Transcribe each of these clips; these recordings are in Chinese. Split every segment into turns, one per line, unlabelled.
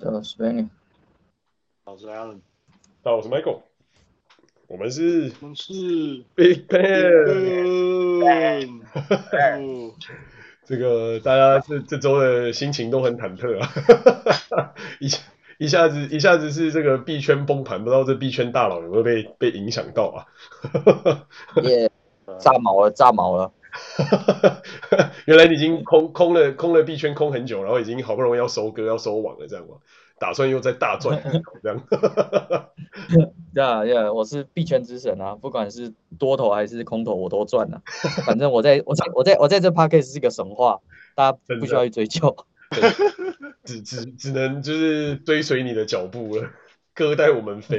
呃，Spenny，
我是 Alan，
好，我是 Michael，我们是
我们是
Big Bang，这个大家这这周的心情都很忐忑啊，一下一下子一下子是这个币圈崩盘，不知道这币圈大佬有没有被被影响到啊？
耶，炸毛了，炸毛了。
原来你已经空空了空了币圈空很久，然后已经好不容易要收割要收网了，这样吗？打算又再大赚这样？
对啊，对啊，我是币圈之神啊，不管是多头还是空头我都赚了。反正我在我在我在我在这 podcast 是个神话，大家不需要去追究，
只只只能就是追随你的脚步了，哥带我们飞。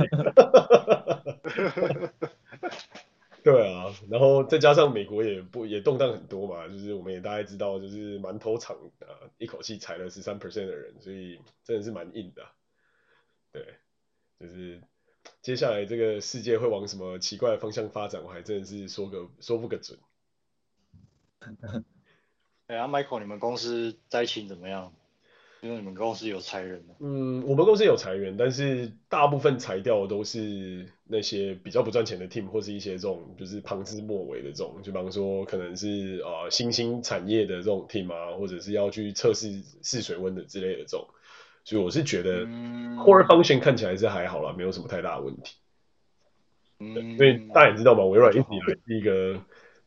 对啊，然后再加上美国也不也动荡很多嘛，就是我们也大概知道，就是馒头厂啊，一口气裁了十三 percent 的人，所以真的是蛮硬的。对，就是接下来这个世界会往什么奇怪的方向发展，我还真的是说个说不个准。
哎呀，Michael，你们公司灾情怎么样？因为你们公司有裁人。
嗯，我们公司有裁员，但是大部分裁掉的都是那些比较不赚钱的 team，或是一些这种就是旁枝末尾的这种，就比方说可能是呃新兴产业的这种 team 啊，或者是要去测试试水温的之类的这种。所以我是觉得 core function 看起来是还好啦，没有什么太大的问题。嗯，因为大家也知道嘛，微软一直以来是一个。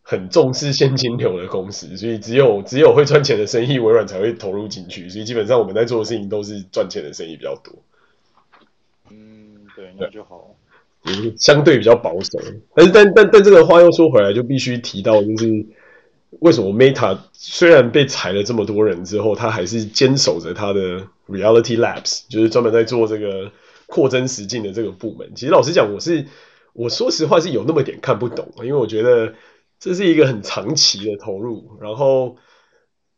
很重视现金流的公司，所以只有只有会赚钱的生意，微软才会投入进去。所以基本上我们在做的事情都是赚钱的生意比较多。
嗯，对，那就好。
嗯，相对比较保守。但是但但但这个话又说回来，就必须提到，就是为什么 Meta 虽然被裁了这么多人之后，他还是坚守着他的 Reality Labs，就是专门在做这个扩增实境的这个部门。其实老实讲，我是我说实话是有那么点看不懂，因为我觉得。这是一个很长期的投入，然后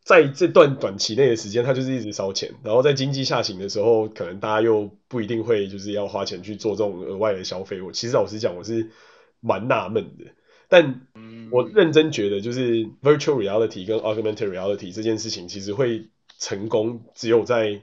在这段短期内的时间，它就是一直烧钱，然后在经济下行的时候，可能大家又不一定会就是要花钱去做这种额外的消费。我其实老实讲，我是蛮纳闷的，但我认真觉得，就是 virtual reality 跟 augmented reality 这件事情，其实会成功，只有在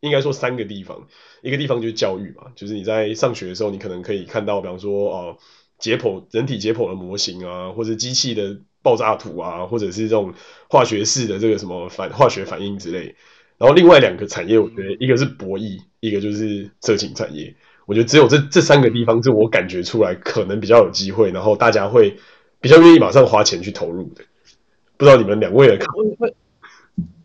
应该说三个地方，一个地方就是教育嘛，就是你在上学的时候，你可能可以看到，比方说哦。解剖人体解剖的模型啊，或者机器的爆炸图啊，或者是这种化学式的这个什么反化学反应之类。然后另外两个产业，我觉得一个是博弈，一个就是色情产业。我觉得只有这这三个地方是我感觉出来可能比较有机会，然后大家会比较愿意马上花钱去投入的。不知道你们两位的看法？
为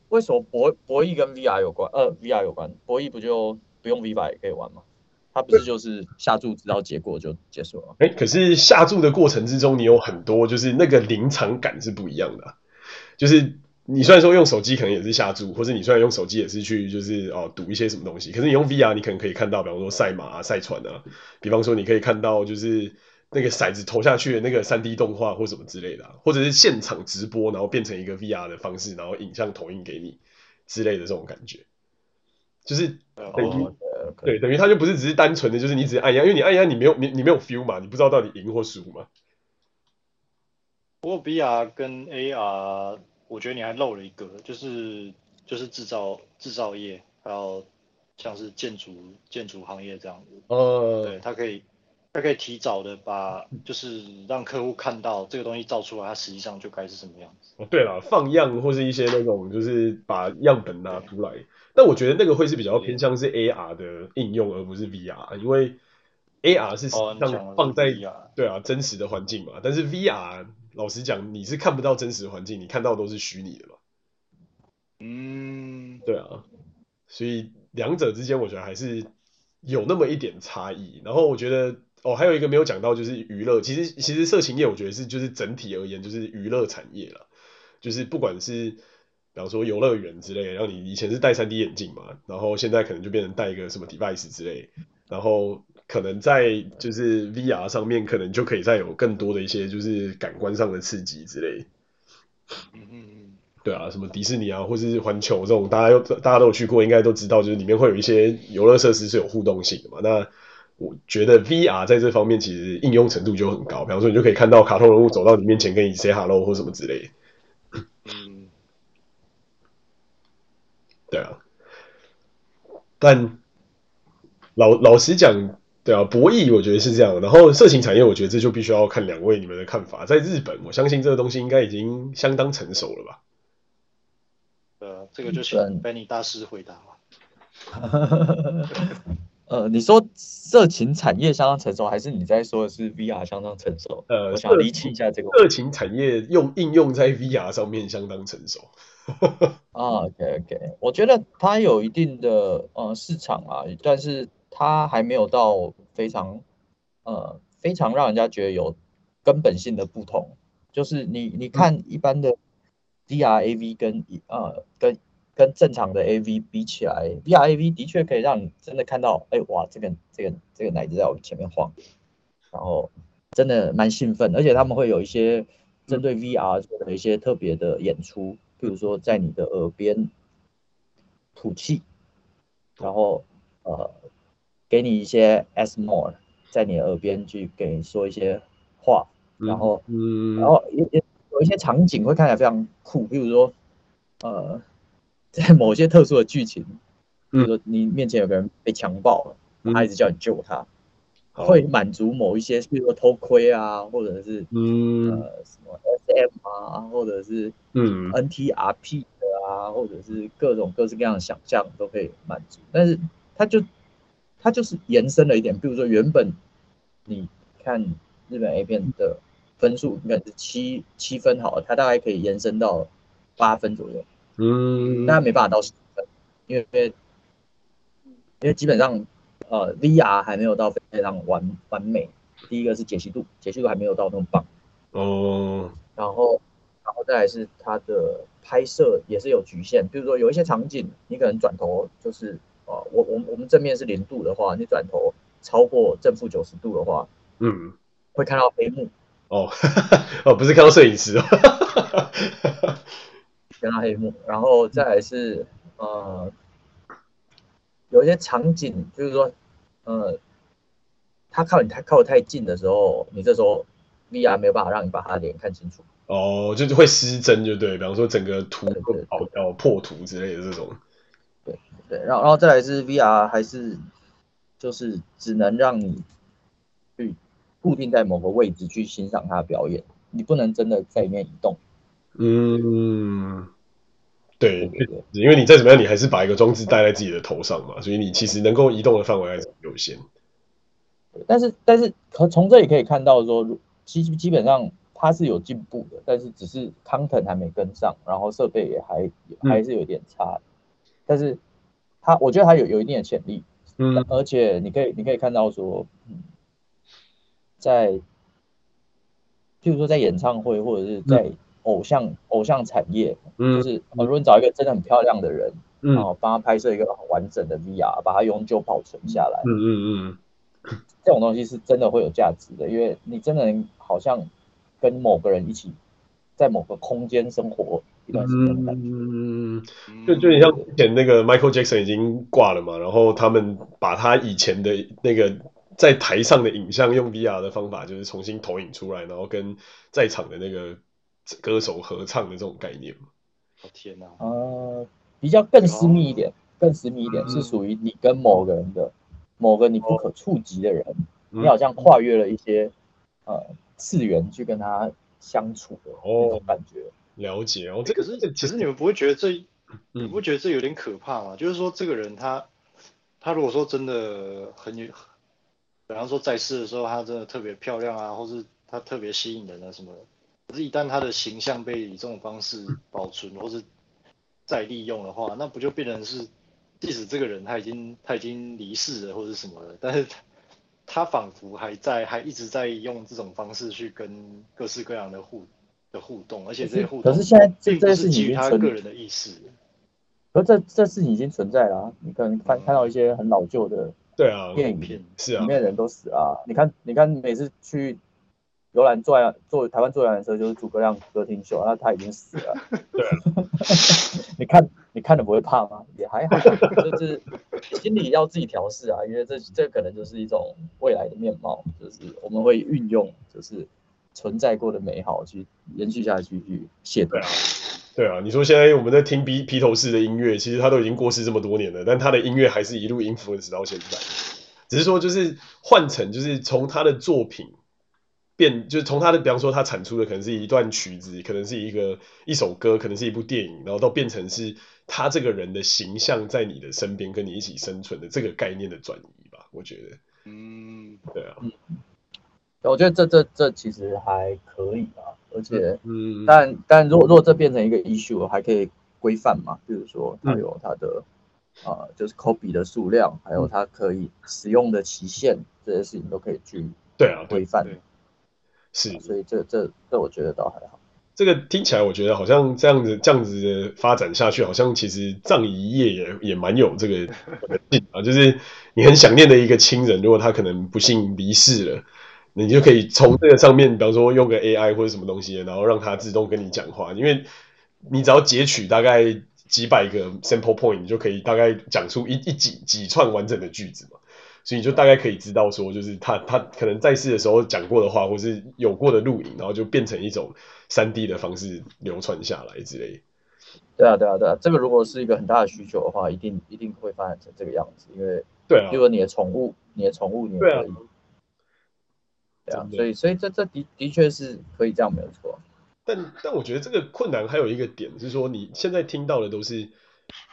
为什么博博弈跟 VR 有关？呃，VR 有关，博弈不就不用 VR 也可以玩吗？它不是就是下注知道结果就结束了？
哎、欸，可是下注的过程之中，你有很多就是那个临场感是不一样的、啊。就是你虽然说用手机可能也是下注，或者你虽然用手机也是去就是哦赌一些什么东西，可是你用 VR 你可能可以看到，比方说赛马啊、赛船啊，比方说你可以看到就是那个骰子投下去的那个三 D 动画或什么之类的、啊，或者是现场直播，然后变成一个 VR 的方式，然后影像投影给你之类的这种感觉，就是等对，等于它就不是只是单纯的，就是你只是按压，因为你按压，你没有你你没有 feel 嘛，你不知道到底赢或输嘛。
不过 VR 跟 AR，我觉得你还漏了一个，就是就是制造制造业，还有像是建筑建筑行业这样子。呃，对，它可以它可以提早的把，就是让客户看到这个东西造出来，它实际上就该是什么样子。
哦，对了，放样或是一些那种，就是把样本拿出来。但我觉得那个会是比较偏向是 AR 的应用，而不是 VR，因为 AR 是实际上放在对啊真实的环境嘛，但是 VR 老实讲你是看不到真实环境，你看到都是虚拟的嘛。嗯，对啊，所以两者之间我觉得还是有那么一点差异。然后我觉得哦，还有一个没有讲到就是娱乐，其实其实色情业我觉得是就是整体而言就是娱乐产业了，就是不管是。比方说游乐园之类，然后你以前是戴三 D 眼镜嘛，然后现在可能就变成戴一个什么 device 之类，然后可能在就是 VR 上面，可能就可以再有更多的一些就是感官上的刺激之类。嗯嗯嗯，对啊，什么迪士尼啊，或是环球这种，大家又大家都有去过，应该都知道，就是里面会有一些游乐设施是有互动性的嘛。那我觉得 VR 在这方面其实应用程度就很高，比方说你就可以看到卡通人物走到你面前跟你 say hello 或什么之类的。嗯。对啊，但老老实讲，对啊，博弈我觉得是这样。然后色情产业，我觉得这就必须要看两位你们的看法。在日本，我相信这个东西应该已经相当成熟了吧？
呃，这个就请 Benny 大师回答吧。
呃，你说色情产业相当成熟，还是你在说的是 VR 相当成熟？呃，我想厘清一下这个。
色情产业用应用在 VR 上面相当成熟。
啊，OK OK，我觉得它有一定的呃市场啊，但是它还没有到非常呃非常让人家觉得有根本性的不同。就是你你看一般的 VR AV 跟呃跟。跟正常的 AV 比起来，VR AV 的确可以让你真的看到，哎、欸、哇，这个这个这个奶子在我前面晃，然后真的蛮兴奋，而且他们会有一些针对 VR 做的一些特别的演出，比如说在你的耳边吐气，然后呃给你一些 ASMR 在你耳边去给你说一些话，然后嗯，然后也也有一些场景会看起来非常酷，比如说呃。在某些特殊的剧情，比如说你面前有个人被强暴了，嗯、他一直叫你救他，嗯、会满足某一些，比如说偷窥啊，或者是嗯呃什么 SM 啊，或者是嗯 NTRP 的啊，或者是各种各式各样的想象都可以满足。但是它就它就是延伸了一点，比如说原本你看日本 A 片的分数应该是七七分好了，它大概可以延伸到八分左右。嗯，但没办法到十分，因为因为基本上呃 VR 还没有到非常完完美。第一个是解析度，解析度还没有到那么棒。哦。然后然后再来是它的拍摄也是有局限，比如说有一些场景，你可能转头就是呃我我我们正面是零度的话，你转头超过正负九十度的话，嗯，会看到黑幕。
哦，哦，不是看到摄影师哦。
跟他黑幕，然后再来是呃，有一些场景，就是说，呃，他靠你太靠得太近的时候，你这时候 VR 没有办法让你把他的脸看清楚。
哦，就是会失真，就对，比方说整个图会跑掉、破图之类的这种。
对对，然后然后再来是 VR 还是就是只能让你去固定在某个位置去欣赏他的表演，你不能真的在里面移动。
嗯。对，因为你再怎么样，你还是把一个装置戴在自己的头上嘛，所以你其实能够移动的范围还是有限。
但是，但是可从这里可以看到说，基基本上它是有进步的，但是只是 content 还没跟上，然后设备也还还是有点差。嗯、但是它，我觉得它有有一定的潜力。嗯，而且你可以你可以看到说，嗯，在，譬如说在演唱会或者是在。嗯偶像偶像产业，嗯，就是如果你找一个真的很漂亮的人，嗯，然后帮他拍摄一个很完整的 VR，把它永久保存下来，嗯嗯嗯，这种东西是真的会有价值的，因为你真的好像跟某个人一起在某个空间生活一段时间的感觉，嗯，
就就你像之前那个 Michael Jackson 已经挂了嘛，然后他们把他以前的那个在台上的影像用 VR 的方法，就是重新投影出来，然后跟在场的那个。歌手合唱的这种概念吗？
哦天哪！
呃，比较更私密一点，更私密一点，是属于你跟某个人的某个你不可触及的人，你好像跨越了一些呃次元去跟他相处的那种感觉。
了解哦，这个是，
其实你们不会觉得这，你不觉得这有点可怕吗？就是说，这个人他他如果说真的很有，比方说在世的时候他真的特别漂亮啊，或是他特别吸引人啊什么的。可是，一旦他的形象被以这种方式保存，或是再利用的话，那不就变成是，即使这个人他已经他已经离世了，或者什么的，但是他他仿佛还在，还一直在用这种方式去跟各式各样的互的互动，而且这些互动，
可是现在这这
是基于他个人的意识。
可是这这事情已经存在了啊！你可能看看到一些很老旧的对啊电影片，是啊，里面的人都死啊！你看，你看每次去。游览坐坐台湾坐游览车就是诸葛亮歌厅秀，那他已经死了。对，你看你看了不会怕吗？也还好，就是心里要自己调试啊，因为这这可能就是一种未来的面貌，就是我们会运用，就是存在过的美好去延续下去，去写
对啊，对啊，你说现在我们在听披披头士的音乐，其实他都已经过世这么多年了，但他的音乐还是一路 influence 到现在。只是说，就是换成，就是从他的作品变，就是从他的，比方说他产出的可能是一段曲子，可能是一个一首歌，可能是一部电影，然后到变成是他这个人的形象在你的身边跟你一起生存的这个概念的转移吧，我觉得。嗯，对啊。
我觉得这这这其实还可以啊，而且，嗯，但但如果如果这变成一个 issue，还可以规范嘛，比如说它有它的啊、嗯呃，就是 copy 的数量，还有它可以使用的期限，这些事情都可以去
对啊
规范。
是，
所以这这这我觉得倒还好。
这个听起来我觉得好像这样子这样子的发展下去，好像其实葬仪业也也蛮有这个啊，就是你很想念的一个亲人，如果他可能不幸离世了。你就可以从这个上面，比方说用个 AI 或者什么东西，然后让它自动跟你讲话。因为你只要截取大概几百个 sample point，你就可以大概讲出一一几几串完整的句子嘛。所以你就大概可以知道说，就是他他可能在世的时候讲过的话，或是有过的录影，然后就变成一种三 D 的方式流传下来之类。
对啊，对啊，对啊，这个如果是一个很大的需求的话，一定一定会发展成这个样子。因为
对啊，
比如说你的宠物，你的宠物，你也可以。对啊，所以所以这这的的确是可以这样，没有错。
但但我觉得这个困难还有一个点是说，你现在听到的都是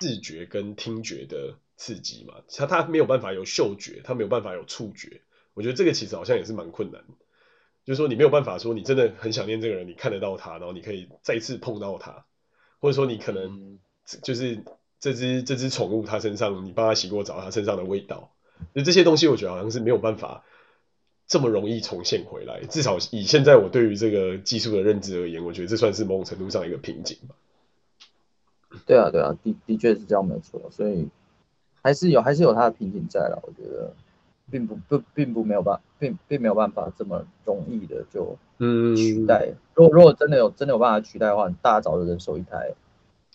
视觉跟听觉的刺激嘛，他他没有办法有嗅觉，他没有办法有触觉。我觉得这个其实好像也是蛮困难的，就是说你没有办法说你真的很想念这个人，你看得到他，然后你可以再次碰到他，或者说你可能就是这只这只宠物它身上你帮它洗过澡，它身上的味道，就这些东西我觉得好像是没有办法。这么容易重现回来，至少以现在我对于这个技术的认知而言，我觉得这算是某种程度上一个瓶颈吧。
对啊，对啊，的的确是这样没错，所以还是有还是有它的瓶颈在了。我觉得并不不并不没有办法，并并没有办法这么容易的就嗯取代。嗯、如果如果真的有真的有办法取代的话，大家早就人手一台。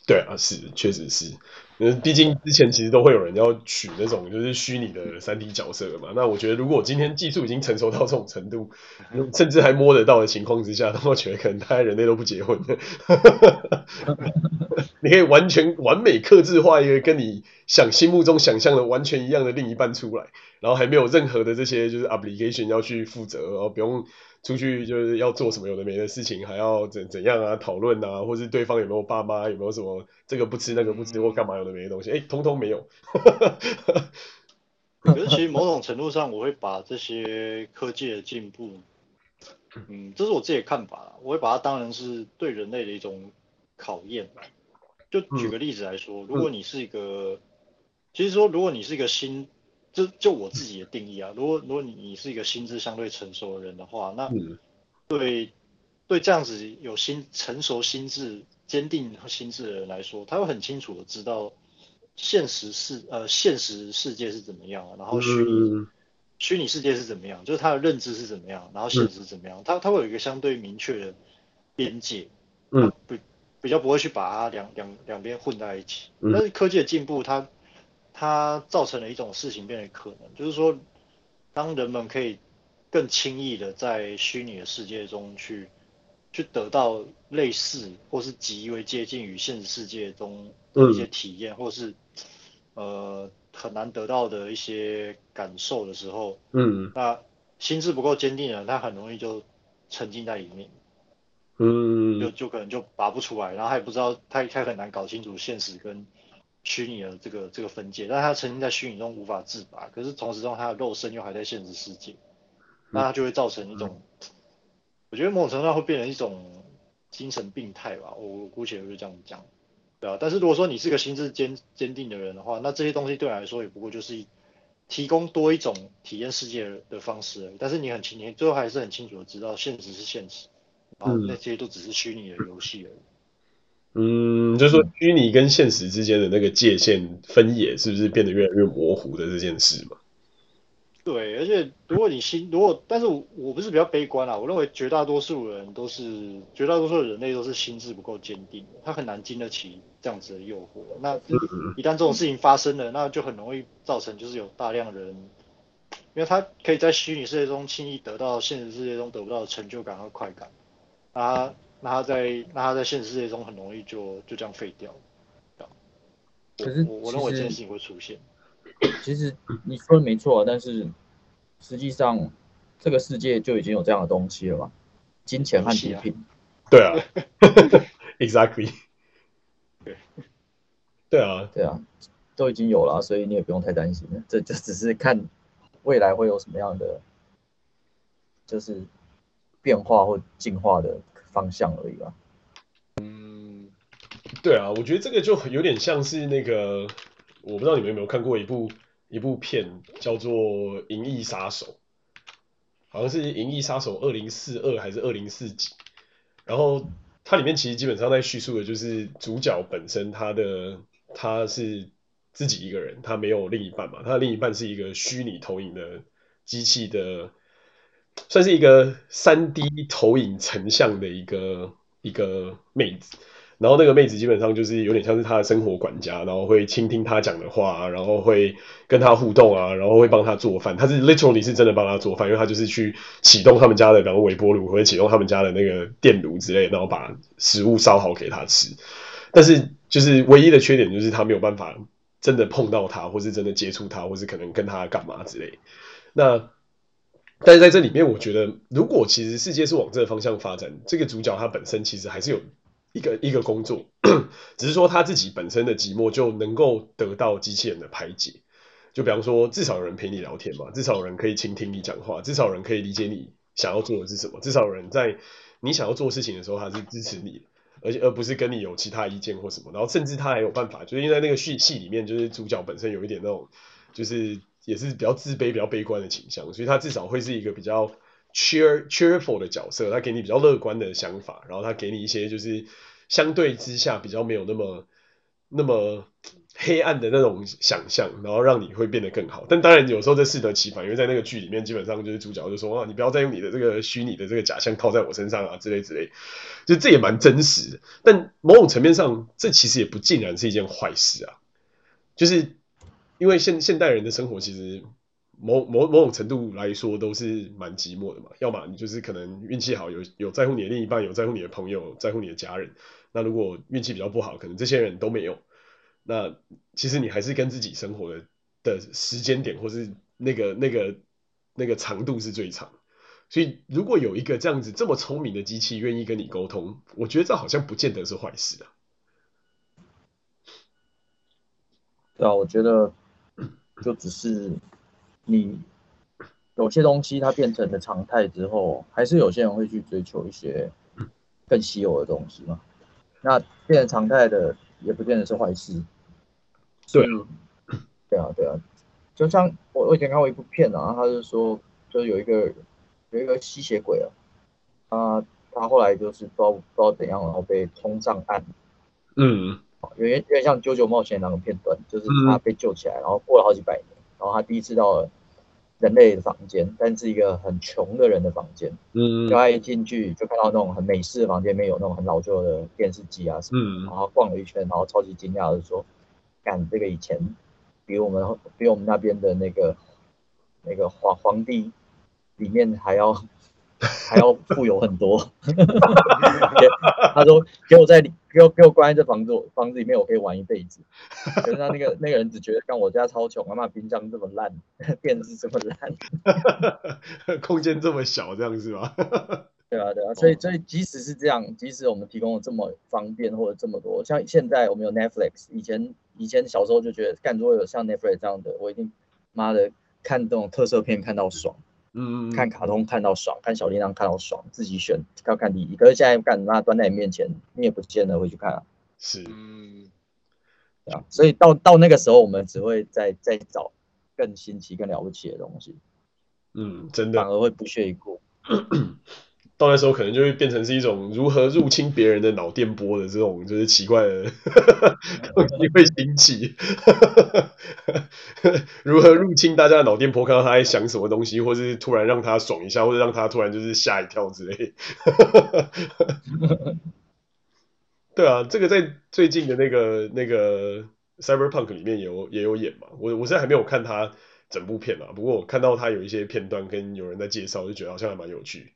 对啊，是确实是。嗯，毕竟之前其实都会有人要取那种就是虚拟的三 D 角色嘛。那我觉得，如果今天技术已经成熟到这种程度，甚至还摸得到的情况之下，那我觉得可能大家人类都不结婚。你可以完全完美客制化一个跟你想心目中想象的完全一样的另一半出来，然后还没有任何的这些就是 obligation 要去负责，然后不用。出去就是要做什么有的没的事情，还要怎怎样啊？讨论啊，或是对方有没有爸妈，有没有什么这个不吃那个不吃或干嘛有的没的东西，哎、欸，通通没有。
可是其实某种程度上，我会把这些科技的进步，嗯，这是我自己的看法，我会把它当成是对人类的一种考验。就举个例子来说，如果你是一个，其实说如果你是一个新。就就我自己的定义啊，如果如果你你是一个心智相对成熟的人的话，那对对这样子有心成熟心智坚定和心智的人来说，他会很清楚的知道现实世呃现实世界是怎么样，然后虚拟虚拟世界是怎么样，就是他的认知是怎么样，然后现实是怎么样，他他会有一个相对明确的边界，嗯，不比较不会去把它两两两边混在一起，但是科技的进步它。它造成了一种事情变得可能，就是说，当人们可以更轻易的在虚拟的世界中去去得到类似或是极为接近于现实世界中的一些体验，嗯、或是呃很难得到的一些感受的时候，嗯，那心智不够坚定的人，他很容易就沉浸在里面，嗯，就就可能就拔不出来，然后他也不知道，他他很难搞清楚现实跟。虚拟的这个这个分界，但他曾经在虚拟中无法自拔，可是同时中他的肉身又还在现实世界，那他就会造成一种，我觉得某种程度上会变成一种精神病态吧，我姑且就这样讲，对啊，但是如果说你是个心智坚坚定的人的话，那这些东西对你来说也不过就是提供多一种体验世界的方式而已，但是你很清，你最后还是很清楚的知道现实是现实，然后那些都只是虚拟的游戏而已。
嗯，就是说虚拟跟现实之间的那个界限分野，是不是变得越来越模糊的这件事嘛？
对，而且如果你心，如果，但是我我不是比较悲观啊，我认为绝大多数人都是，绝大多数的人类都是心智不够坚定的，他很难经得起这样子的诱惑。那一旦这种事情发生了，那就很容易造成就是有大量人因为他可以在虚拟世界中轻易得到现实世界中得不到的成就感和快感，那他那他在那他在现实世界中很容易就就这样废掉。
可是
我我认为这件事情会出现。
其实你说的没错，但是实际上这个世界就已经有这样的东西了嘛，金钱和毒品。
对啊，Exactly。对，对啊，
对啊，都已经有了，所以你也不用太担心了。这就只是看未来会有什么样的，就是变化或进化的方向而已吧。
嗯，对啊，我觉得这个就有点像是那个。我不知道你们有没有看过一部一部片，叫做《银翼杀手》，好像是《银翼杀手》二零四二还是二零四几？然后它里面其实基本上在叙述的就是主角本身，他的他是自己一个人，他没有另一半嘛，他的另一半是一个虚拟投影的机器的，算是一个三 D 投影成像的一个一个妹子。然后那个妹子基本上就是有点像是他的生活管家，然后会倾听他讲的话，然后会跟他互动啊，然后会帮他做饭。他是 literally 是真的帮他做饭，因为他就是去启动他们家的，比如微波炉或者启动他们家的那个电炉之类，然后把食物烧好给他吃。但是就是唯一的缺点就是他没有办法真的碰到他，或是真的接触他，或是可能跟他干嘛之类。那但是在这里面，我觉得如果其实世界是往这个方向发展，这个主角他本身其实还是有。一个一个工作，只是说他自己本身的寂寞就能够得到机器人的排解。就比方说，至少有人陪你聊天嘛，至少有人可以倾听你讲话，至少有人可以理解你想要做的是什么，至少有人在你想要做事情的时候，他是支持你，而且而不是跟你有其他意见或什么。然后甚至他还有办法，就是因为在那个戏戏里面，就是主角本身有一点那种，就是也是比较自卑、比较悲观的倾向，所以他至少会是一个比较。cheer cheerful 的角色，他给你比较乐观的想法，然后他给你一些就是相对之下比较没有那么那么黑暗的那种想象，然后让你会变得更好。但当然有时候这适得其反，因为在那个剧里面，基本上就是主角就说啊，你不要再用你的这个虚拟的这个假象套在我身上啊，之类之类，就这也蛮真实的。但某种层面上，这其实也不尽然是一件坏事啊，就是因为现现代人的生活其实。某某某种程度来说，都是蛮寂寞的嘛。要么你就是可能运气好，有有在乎你的另一半，有在乎你的朋友，在乎你的家人。那如果运气比较不好，可能这些人都没有。那其实你还是跟自己生活的的时间点，或是那个那个那个长度是最长。所以如果有一个这样子这么聪明的机器愿意跟你沟通，我觉得这好像不见得是坏事啊。
对啊，我觉得就只是。你有些东西它变成了常态之后，还是有些人会去追求一些更稀有的东西嘛？那变成常态的也不见得是坏事。
对，
对啊，对啊。就像我我以前看过一部片啊，他就说，就有一个有一个吸血鬼啊，他他后来就是不知道不知道怎样，然后被通上岸。嗯，有点有点像《九九冒险》那个片段，就是他被救起来，然后过了好几百年，然后他第一次到了。人类的房间，但是一个很穷的人的房间。嗯，就他一进去就看到那种很美式的房间，里面有那种很老旧的电视机啊什么。嗯，然后逛了一圈，然后超级惊讶的说：“干，这个以前比我们比我们那边的那个那个皇皇帝里面还要。”还要富有很多，他说给我在给我给我关在这房子房子里面，我可以玩一辈子。可是他那个 那个人只觉得，像我家超穷，妈妈冰箱这么烂，电视这么烂，
空间这么小，这样是吧？
对啊对啊，所以所以即使是这样，即使我们提供了这么方便或者这么多，像现在我们有 Netflix，以前以前小时候就觉得，干如果有像 Netflix 这样的，我一定妈的看这种特色片看到爽。嗯，看卡通看到爽，看小叮当看到爽，自己选要看第一。可是现在干嘛端在你面前，你也不见得会去看啊。
是，嗯，
对啊，所以到到那个时候，我们只会再再找更新奇、更了不起的东西。
嗯，真的，
反而会不屑一顾。
到那时候可能就会变成是一种如何入侵别人的脑电波的这种就是奇怪的 东西会兴起，如何入侵大家的脑电波，看到他在想什么东西，或是突然让他爽一下，或者让他突然就是吓一跳之类。对啊，这个在最近的那个那个 Cyberpunk 里面也有也有演嘛，我我现在还没有看他整部片啊。不过我看到他有一些片段跟有人在介绍，就觉得好像还蛮有趣，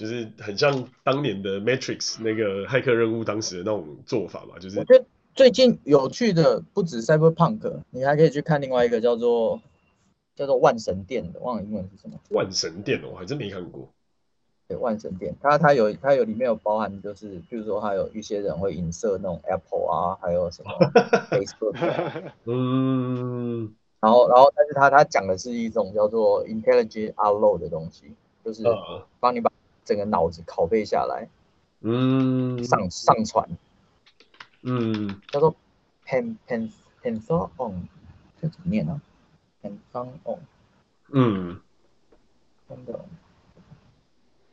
就是很像当年的 Matrix 那个骇客任务当时的那种做法嘛。就是
我觉得最近有趣的不止 Cyberpunk，你还可以去看另外一个叫做叫做万神殿的，忘了英文是什么。
万神殿哦，我还真没看过。
对，万神殿，它它有它有里面有包含，就是比如说，还有一些人会影射那种 Apple 啊，还有什么 Facebook，啊、
嗯，
然后然后，但是它它讲的是一种叫做 Intelligent Upload 的东西，就是帮你把整个脑子拷贝下来，
嗯，
上上传，
嗯，
叫做 Pen Pen Pensar On，这怎么念呢？Pensar On，
嗯，
真的。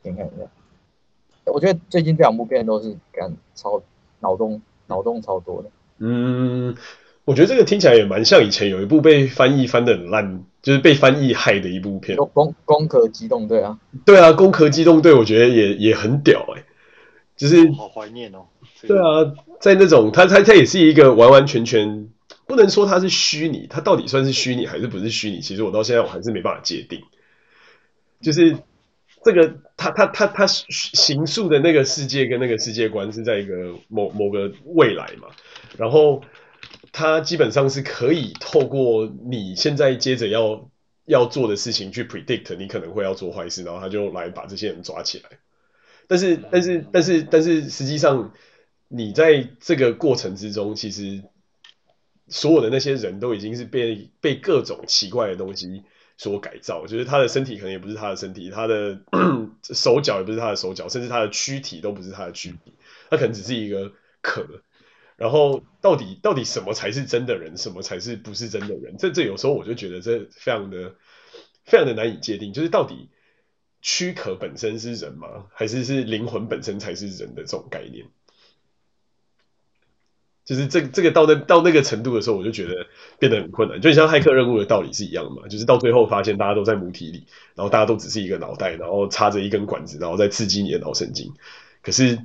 点开一下，我觉得最近这两部片都是感超脑洞脑洞超多的。
嗯，我觉得这个听起来也蛮像以前有一部被翻译翻的很烂，就是被翻译害的一部片。
攻攻壳机动队啊，
对啊，攻壳机动队我觉得也也很屌哎、欸，就是
好怀念哦。
对啊，在那种他他他也是一个完完全全不能说它是虚拟，它到底算是虚拟还是不是虚拟？其实我到现在我还是没办法界定，就是。这个他他他他形塑的那个世界跟那个世界观是在一个某某个未来嘛，然后他基本上是可以透过你现在接着要要做的事情去 predict 你可能会要做坏事，然后他就来把这些人抓起来。但是但是但是但是实际上你在这个过程之中，其实所有的那些人都已经是被被各种奇怪的东西。所改造，就是他的身体可能也不是他的身体，他的手脚也不是他的手脚，甚至他的躯体都不是他的躯体，他可能只是一个壳。然后到底到底什么才是真的人，什么才是不是真的人？这这有时候我就觉得这非常的非常的难以界定，就是到底躯壳本身是人吗？还是是灵魂本身才是人的这种概念？就是这这个到那到那个程度的时候，我就觉得变得很困难。就像骇客任务的道理是一样嘛，就是到最后发现大家都在母体里，然后大家都只是一个脑袋，然后插着一根管子，然后在刺激你的脑神经。可是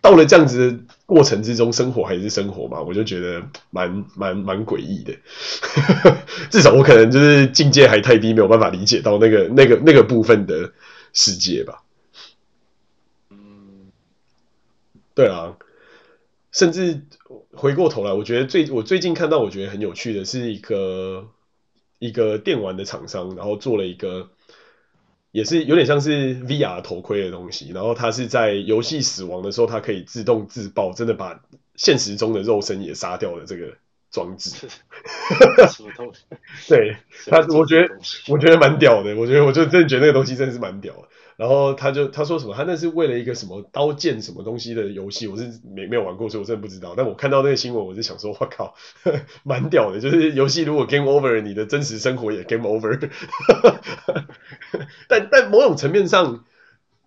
到了这样子的过程之中，生活还是生活嘛，我就觉得蛮蛮蛮诡异的。至少我可能就是境界还太低，没有办法理解到那个那个那个部分的世界吧。
嗯，
对啊。甚至回过头来，我觉得最我最近看到我觉得很有趣的是一个一个电玩的厂商，然后做了一个也是有点像是 VR 头盔的东西，然后它是在游戏死亡的时候，它可以自动自爆，真的把现实中的肉身也杀掉的这个装置。什么东西对，他我觉得我觉得蛮屌的，我觉得我就真的觉得那个东西真的是蛮屌的。然后他就他说什么，他那是为了一个什么刀剑什么东西的游戏，我是没没有玩过，所以我真的不知道。但我看到那个新闻，我就想说，我靠，蛮屌的。就是游戏如果 game over，你的真实生活也 game over。但但某种层面上，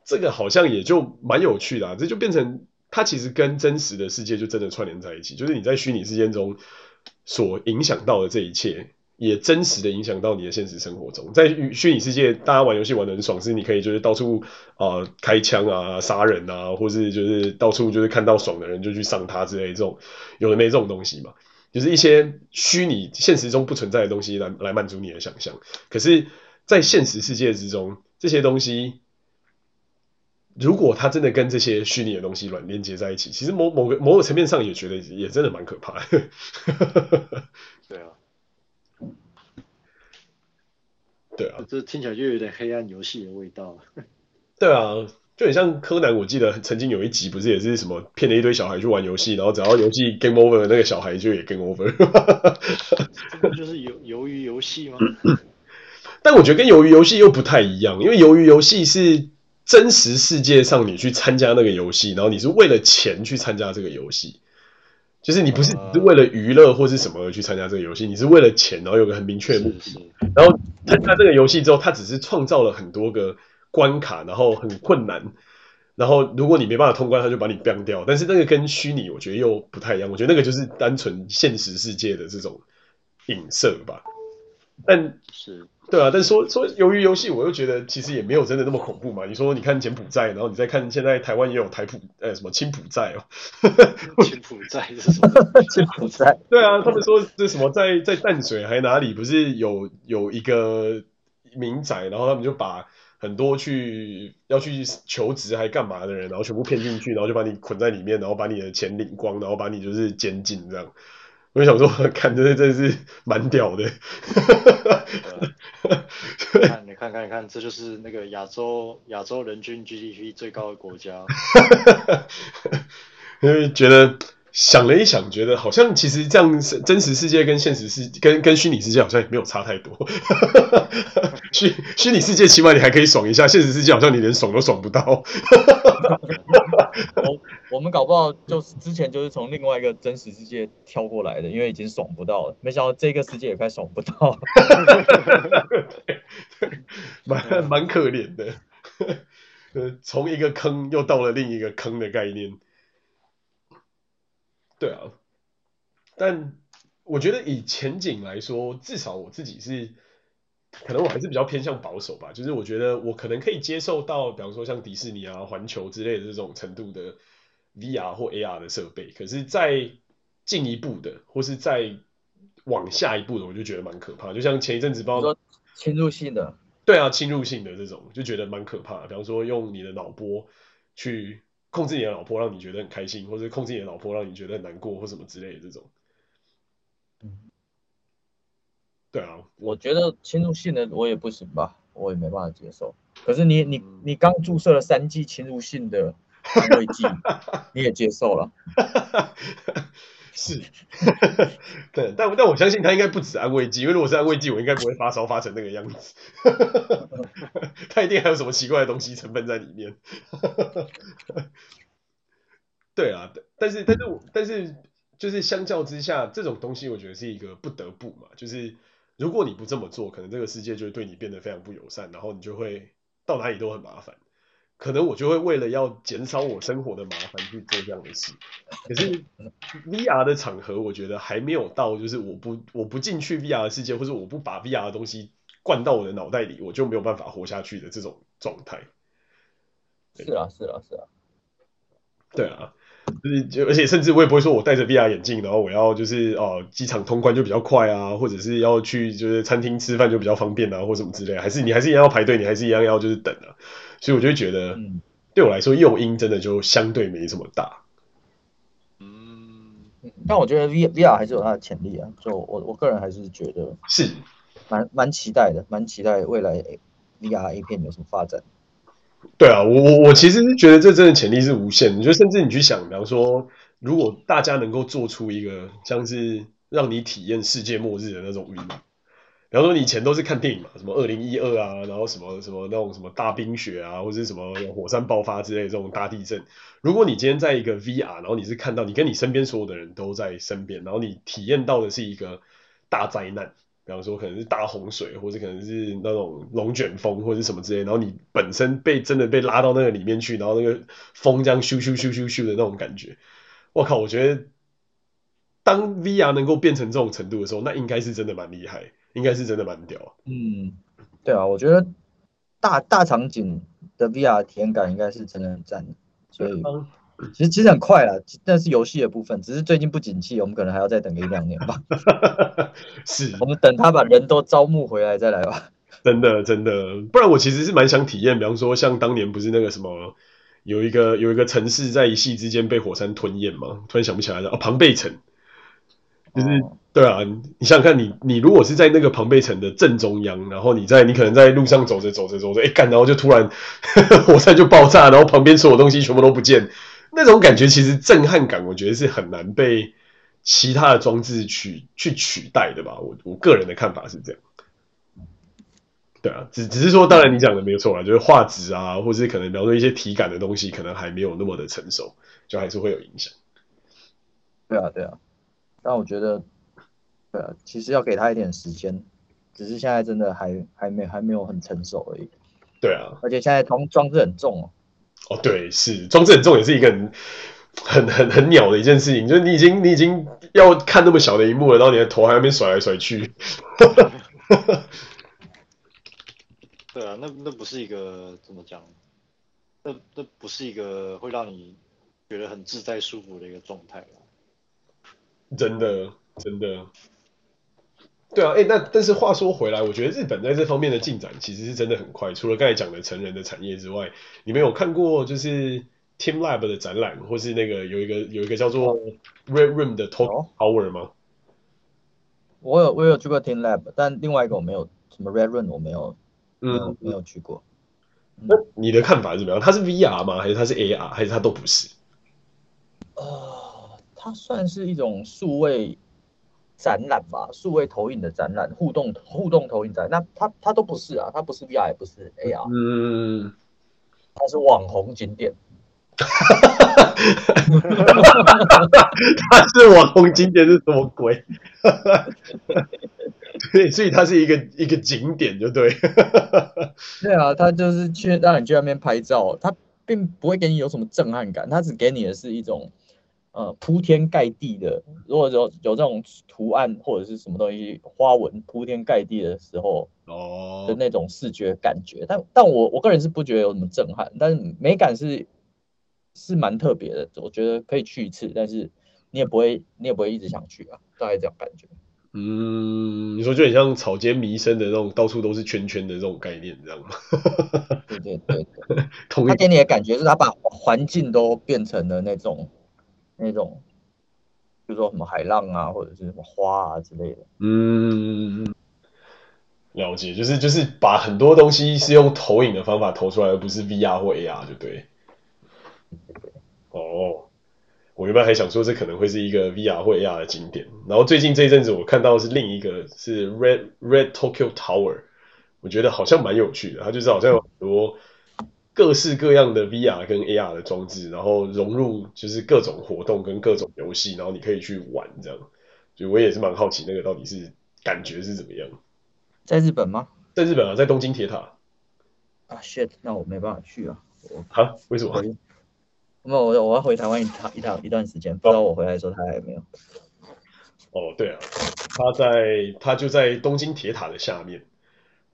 这个好像也就蛮有趣的，这就变成它其实跟真实的世界就真的串联在一起，就是你在虚拟世界中所影响到的这一切。也真实的影响到你的现实生活中，在虚拟世界，大家玩游戏玩得很爽，是你可以就是到处啊、呃、开枪啊杀人啊，或是就是到处就是看到爽的人就去上他之类这种有的没这种东西嘛，就是一些虚拟现实中不存在的东西来来满足你的想象。可是，在现实世界之中，这些东西如果它真的跟这些虚拟的东西软连接在一起，其实某某个某个层面上也觉得也真的蛮可怕的。
对啊。
对啊，
这听起来就有点黑暗游戏的味道。
对啊，就很像柯南，我记得曾经有一集不是也是什么骗了一堆小孩去玩游戏，然后只要游戏 game over，那个小孩就也 game over。
这不就是鱿鱿鱼游戏吗？
但我觉得跟鱿鱼游戏又不太一样，因为鱿鱼游戏是真实世界上你去参加那个游戏，然后你是为了钱去参加这个游戏。就是你不是只是为了娱乐或是什么而去参加这个游戏，你是为了钱，然后有个很明确的目的。然后参加这个游戏之后，它只是创造了很多个关卡，然后很困难。然后如果你没办法通关，他就把你 ban 掉。但是那个跟虚拟，我觉得又不太一样。我觉得那个就是单纯现实世界的这种影射吧。但是对啊，但是说说由于游戏，我又觉得其实也没有真的那么恐怖嘛。你说你看柬埔寨，然后你再看现在台湾也有台普呃什么青埔寨哦，
青埔寨是什么？
青埔寨。
对啊，他们说这什么在在淡水还哪里不是有有一个民宅，然后他们就把很多去要去求职还干嘛的人，然后全部骗进去，然后就把你捆在里面，然后把你的钱领光，然后把你就是监禁这样。我想说，看这真是蛮屌的。
看，你看看，你看，这就是那个亚洲亚洲人均 GDP 最高的国家。
因为觉得想了一想，觉得好像其实这样真实世界跟现实世跟跟虚拟世界好像也没有差太多。虚虚拟世界起码你还可以爽一下，现实世界好像你连爽都爽不到。
我我们搞不好就是之前就是从另外一个真实世界跳过来的，因为已经爽不到了。没想到这个世界也快爽不到了，
蛮蛮可怜的。呃，从一个坑又到了另一个坑的概念。对啊，但我觉得以前景来说，至少我自己是，可能我还是比较偏向保守吧。就是我觉得我可能可以接受到，比方说像迪士尼啊、环球之类的这种程度的。VR 或 AR 的设备，可是再进一步的，或是再往下一步的，我就觉得蛮可怕。就像前一阵子，包括
侵入性的，
对啊，侵入性的这种，就觉得蛮可怕的。比方说，用你的脑波去控制你的老婆，让你觉得很开心，或者控制你的老婆，让你觉得很难过，或什么之类的这种。对啊，
我觉得侵入性的我也不行吧，我也没办法接受。可是你你你刚注射了三剂侵入性的。安慰剂，你也接受了？
是，对，但但我相信他应该不止安慰剂，因为如果是安慰剂，我应该不会发烧发成那个样子。他一定还有什么奇怪的东西成分在里面。对啊，但是但是我但是就是相较之下，这种东西我觉得是一个不得不嘛，就是如果你不这么做，可能这个世界就会对你变得非常不友善，然后你就会到哪里都很麻烦。可能我就会为了要减少我生活的麻烦去做这样的事，可是 VR 的场合，我觉得还没有到，就是我不我不进去 VR 的世界，或者我不把 VR 的东西灌到我的脑袋里，我就没有办法活下去的这种状态。
是啊，是啊，是啊。
对啊。就是就而且甚至我也不会说，我戴着 VR 眼镜，然后我要就是哦，机场通关就比较快啊，或者是要去就是餐厅吃饭就比较方便啊，或什么之类，还是你还是一样要排队，你还是一样要就是等啊。所以我就会觉得，对我来说诱因真的就相对没这么大。
嗯，但我觉得 V VR 还是有它的潜力啊，就我我个人还是觉得
是
蛮蛮期待的，蛮期待未来 VR A 片有什么发展。
对啊，我我我其实是觉得这真的潜力是无限的。就甚至你去想，比方说，如果大家能够做出一个像是让你体验世界末日的那种 VR，比方说你以前都是看电影嘛，什么二零一二啊，然后什么什么那种什么大冰雪啊，或者是什么火山爆发之类这种大地震，如果你今天在一个 VR，然后你是看到你跟你身边所有的人都在身边，然后你体验到的是一个大灾难。比方说，可能是大洪水，或者可能是那种龙卷风，或者什么之类，然后你本身被真的被拉到那个里面去，然后那个风这样咻咻咻咻咻的那种感觉，我靠！我觉得当 VR 能够变成这种程度的时候，那应该是真的蛮厉害，应该是真的蛮屌。
嗯，对啊，我觉得大大场景的 VR 体验感应该是真的很赞，所以。嗯其实其实很快了，但是游戏的部分，只是最近不景气，我们可能还要再等个一两年吧。
是，
我们等他把人都招募回来再来吧。
真的真的，不然我其实是蛮想体验，比方说像当年不是那个什么，有一个有一个城市在一夕之间被火山吞咽嘛，突然想不起来了。哦，庞贝城，就是、哦、对啊，你想想看你，你你如果是在那个庞贝城的正中央，然后你在你可能在路上走着走着走着，哎干，然后就突然 火山就爆炸，然后旁边所有东西全部都不见。那种感觉其实震撼感，我觉得是很难被其他的装置取去取代的吧。我我个人的看法是这样。对啊，只只是说，当然你讲的没有错啊，就是画质啊，或者是可能比方说一些体感的东西，可能还没有那么的成熟，就还是会有影响。
对啊，对啊。但我觉得，对啊，其实要给他一点时间，只是现在真的还还没还没有很成熟而已。
对啊，
而且现在装装置很重哦。
哦，对，是装置很重，也是一个很很很很鸟的一件事情。就是你已经你已经要看那么小的一幕了，然后你的头还在那边甩来甩去。
对啊，那那不是一个怎么讲？那那不是一个会让你觉得很自在舒服的一个状态。
真的，真的。对啊，哎，那但是话说回来，我觉得日本在这方面的进展其实是真的很快。除了刚才讲的成人的产业之外，你们有看过就是 teamLab 的展览，或是那个有一个有一个叫做 Red Room 的 Tokyo Tower 吗？
我有我有去过 teamLab，但另外一个我没有，什么 Red Room 我没有，没有、嗯、没有去过。
那你的看法是怎么样？它是 VR 吗？还是它是 AR？还是它都不是？
呃，它算是一种数位。展览吧，数位投影的展览，互动互动投影展，那它它都不是啊，它不是 VR，也不是 AR，
嗯，
它是网红景点，
它是网红景点是什么鬼？对，所以它是一个一个景点，就对。
对啊，它就是去让你去那边拍照，它并不会给你有什么震撼感，它只给你的是一种。呃，铺天盖地的，如果有有这种图案或者是什么东西花纹铺天盖地的时候，哦的那种视觉感觉，但但我我个人是不觉得有什么震撼，但是美感是是蛮特别的，我觉得可以去一次，但是你也不会你也不会一直想去啊，大概这样感觉。
嗯，你说就很像草间弥生的那种到处都是圈圈的这种概念，这样吗？
对对对对，他给你的感觉是他把环境都变成了那种。那种，比如说什么海浪啊，或者是什么花啊之类的。
嗯，了解，就是就是把很多东西是用投影的方法投出来，而不是 VR 或 AR，就对。哦，我原本还想说这可能会是一个 VR 或 AR 的景点，然后最近这一阵子我看到是另一个是 Red Red Tokyo Tower，我觉得好像蛮有趣的，它就是好像有很多。各式各样的 VR 跟 AR 的装置，然后融入就是各种活动跟各种游戏，然后你可以去玩这样。就我也是蛮好奇那个到底是感觉是怎么样。
在日本吗？
在日本啊，在东京铁塔。
啊，shit，那我没办法去啊。
啊？为什么？
那我我要回台湾一趟一趟一段时间，不知道我回来的时候他还有没有。
哦，对啊，他在他就在东京铁塔的下面，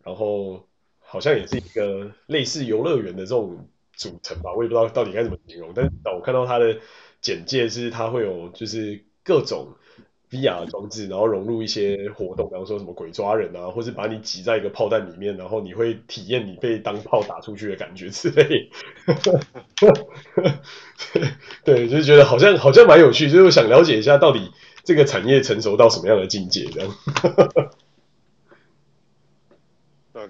然后。好像也是一个类似游乐园的这种组成吧，我也不知道到底该怎么形容。但是我看到它的简介是，它会有就是各种 VR 装置，然后融入一些活动，比方说什么鬼抓人啊，或是把你挤在一个炮弹里面，然后你会体验你被当炮打出去的感觉之类。对，就是觉得好像好像蛮有趣，就是想了解一下到底这个产业成熟到什么样的境界这样。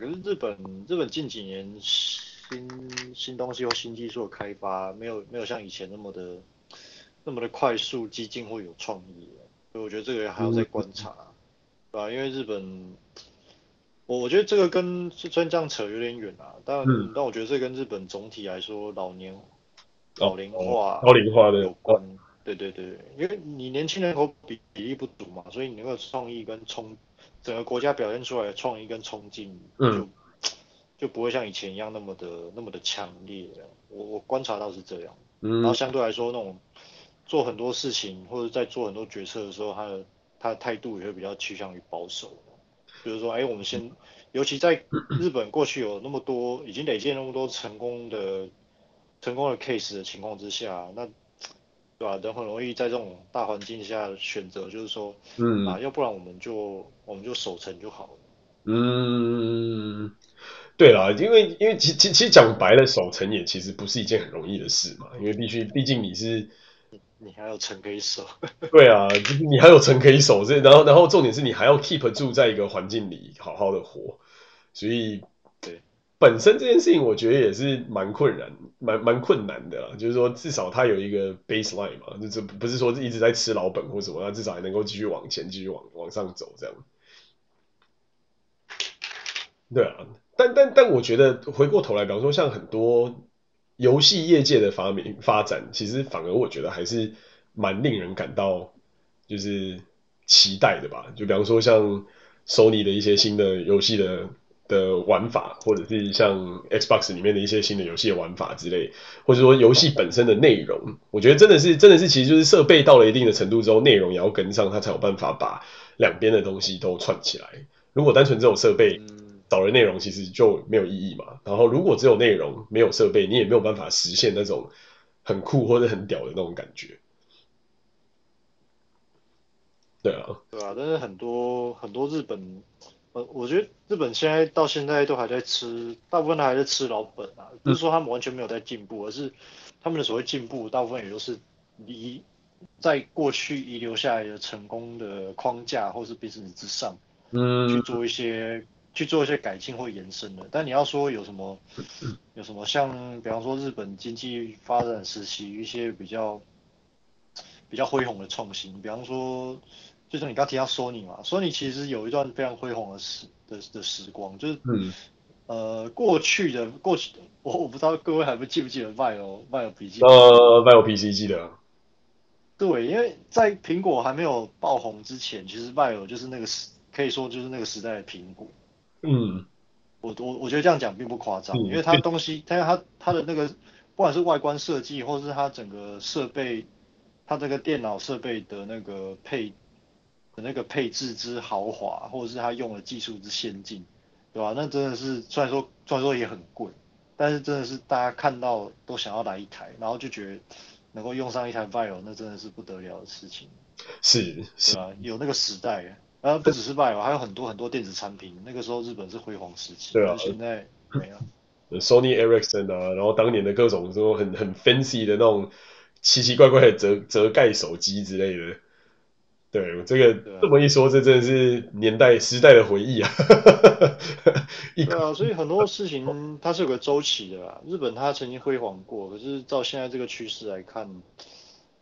对，可是日本日本近几年新新东西或新技术的开发，没有没有像以前那么的那么的快速、激进或有创意，所以我觉得这个还要再观察，嗯、对吧？因为日本，我我觉得这个跟虽然这样扯有点远啊，但、嗯、但我觉得这跟日本总体来说老年老龄化、
老龄化的
有关。对对对，因为你年轻人口比比例不足嘛，所以你那个创意跟冲。整个国家表现出来的创意跟冲劲，就、嗯、就不会像以前一样那么的那么的强烈。我我观察到是这样，嗯、然后相对来说，那种做很多事情或者在做很多决策的时候，他的他的态度也会比较趋向于保守。比如说，哎，我们先，尤其在日本过去有那么多已经累积那么多成功的成功的 case 的情况之下，那。对吧？人很容易在这种大环境下选择，就是说，嗯啊，要不然我们就我们就守城就好了。
嗯，对啦，因为因为其其其实讲白了，守城也其实不是一件很容易的事嘛，因为必须毕竟你是
你，你还有城可以守。
对啊，就是你还有城可以守，这然后然后重点是你还要 keep 住在一个环境里好好的活，所以对。本身这件事情，我觉得也是蛮困难、蛮蛮困难的啦。就是说，至少他有一个 baseline 嘛，就这不是说一直在吃老本或什么，它至少还能够继续往前、继续往往上走这样。对啊，但但但我觉得回过头来，比方说像很多游戏业界的发明发展，其实反而我觉得还是蛮令人感到就是期待的吧。就比方说像 Sony 的一些新的游戏的。的玩法，或者是像 Xbox 里面的一些新的游戏的玩法之类，或者说游戏本身的内容，我觉得真的是，真的是，其实就是设备到了一定的程度之后，内容也要跟上，它才有办法把两边的东西都串起来。如果单纯这种设备少了内容其实就没有意义嘛。然后如果只有内容没有设备，你也没有办法实现那种很酷或者很屌的那种感觉。对啊，
对啊，但是很多很多日本，呃，我觉得日本现在到现在都还在吃，大部分都还在吃老本啊，不是说他们完全没有在进步，而是他们的所谓进步，大部分也都是离在过去遗留下来的成功的框架或是 business 之上，嗯，去做一些去做一些改进或延伸的。但你要说有什么有什么像，比方说日本经济发展时期一些比较比较恢宏的创新，比方说。就是你刚提到索尼嘛，索尼其实有一段非常辉煌的时的的时光，就是，嗯、呃，过去的过去的，我我不知道各位还不记不记得 VAIO VAIO PC？
呃，VAIO PC 记得。
对，因为在苹果还没有爆红之前，其实 VAIO 就是那个时，可以说就是那个时代的苹果。嗯。我我我觉得这样讲并不夸张，嗯、因为它东西，它它它的那个，不管是外观设计，或是它整个设备，它这个电脑设备的那个配。的那个配置之豪华，或者是它用的技术之先进，对吧？那真的是虽然说虽然说也很贵，但是真的是大家看到都想要来一台，然后就觉得能够用上一台 VAIO，那真的是不得了的事情。
是，
是啊？有那个时代，呃，不只是 VAIO，还有很多很多电子产品，那个时候日本是辉煌时期。
对啊。
现在没了。
Sony Ericsson 啊，然后当年的各种说很很 fancy 的那种奇奇怪怪的折折盖手机之类的。对，这个这么一说，这真的是年代时代的回忆啊！
对啊，所以很多事情它是有个周期的啦。日本它曾经辉煌过，可是照现在这个趋势来看，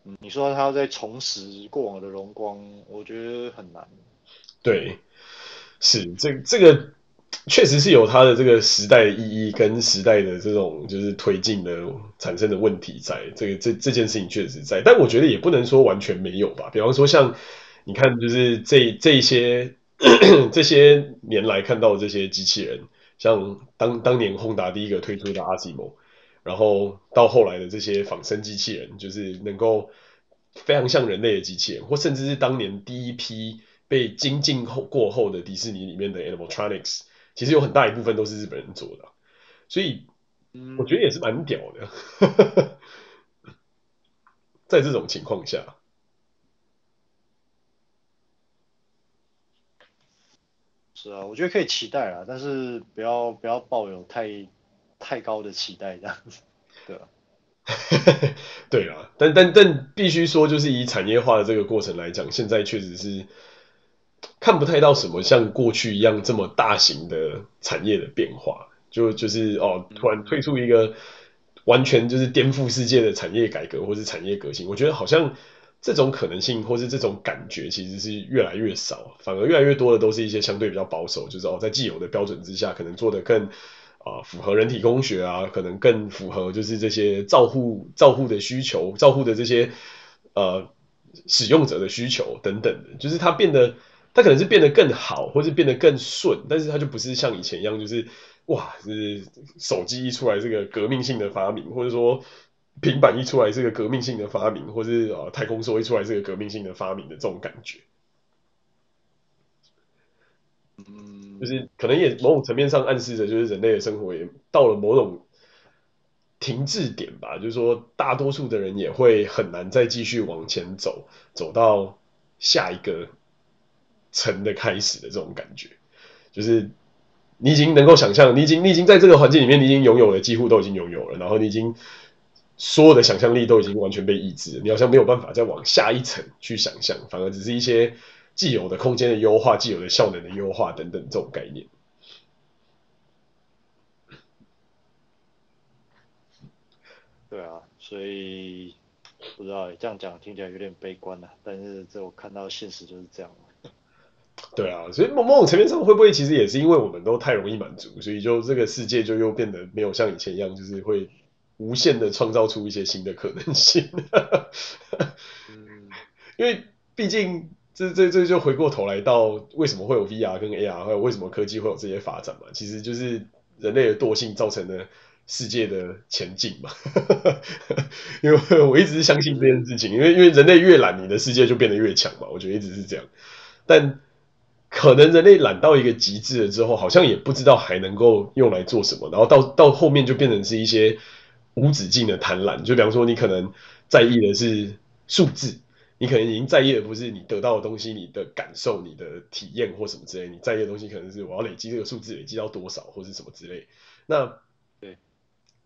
嗯，你说它要再重拾过往的荣光，我觉得很难。
对，是这这个确实是有它的这个时代的意义跟时代的这种就是推进的产生的问题在，这个这这件事情确实在，但我觉得也不能说完全没有吧。比方说像。你看，就是这这些这些年来看到的这些机器人，像当当年宏达第一个推出的阿西莫然后到后来的这些仿生机器人，就是能够非常像人类的机器人，或甚至是当年第一批被精进后过后的迪士尼里面的 Animatronics，其实有很大一部分都是日本人做的，所以我觉得也是蛮屌的，在这种情况下。
是啊，我觉得可以期待啊，但是不要不要抱有太太高的期待这样子，对吧？
对啊，但但但必须说，就是以产业化的这个过程来讲，现在确实是看不太到什么像过去一样这么大型的产业的变化，就就是哦，突然推出一个完全就是颠覆世界的产业改革或是产业革新，我觉得好像。这种可能性或是这种感觉其实是越来越少，反而越来越多的都是一些相对比较保守，就是哦，在既有的标准之下，可能做得更啊、符合人体工学啊，可能更符合就是这些照护照护的需求，照护的这些呃使用者的需求等等的，就是它变得它可能是变得更好，或是变得更顺，但是它就不是像以前一样，就是哇，就是手机一出来这个革命性的发明，或者说。平板一出来是个革命性的发明，或是啊太空梭一出来是个革命性的发明的这种感觉，嗯，就是可能也某种层面上暗示着，就是人类的生活也到了某种停滞点吧。就是说，大多数的人也会很难再继续往前走，走到下一个层的开始的这种感觉。就是你已经能够想象，你已经你已经在这个环境里面，你已经拥有了，几乎都已经拥有了，然后你已经。所有的想象力都已经完全被抑制了，你好像没有办法再往下一层去想象，反而只是一些既有的空间的优化、既有的效能的优化等等这种概念。
对啊，所以不知道这样讲听起来有点悲观了，但是这我看到现实就是这样。
对啊，所以某某种层面上会不会其实也是因为我们都太容易满足，所以就这个世界就又变得没有像以前一样，就是会。无限的创造出一些新的可能性，因为毕竟这这这就回过头来到为什么会有 VR 跟 AR，还有为什么科技会有这些发展嘛？其实就是人类的惰性造成的世界的前进嘛。因为我一直是相信这件事情，因为因为人类越懒，你的世界就变得越强嘛。我觉得一直是这样，但可能人类懒到一个极致了之后，好像也不知道还能够用来做什么，然后到到后面就变成是一些无止境的贪婪。就比方说，你可能在意的是数字，你可能已经在意的不是你得到的东西，你的感受、你的体验或什么之类，你在意的东西可能是我要累积这个数字，累积到多少或是什么之类。那对，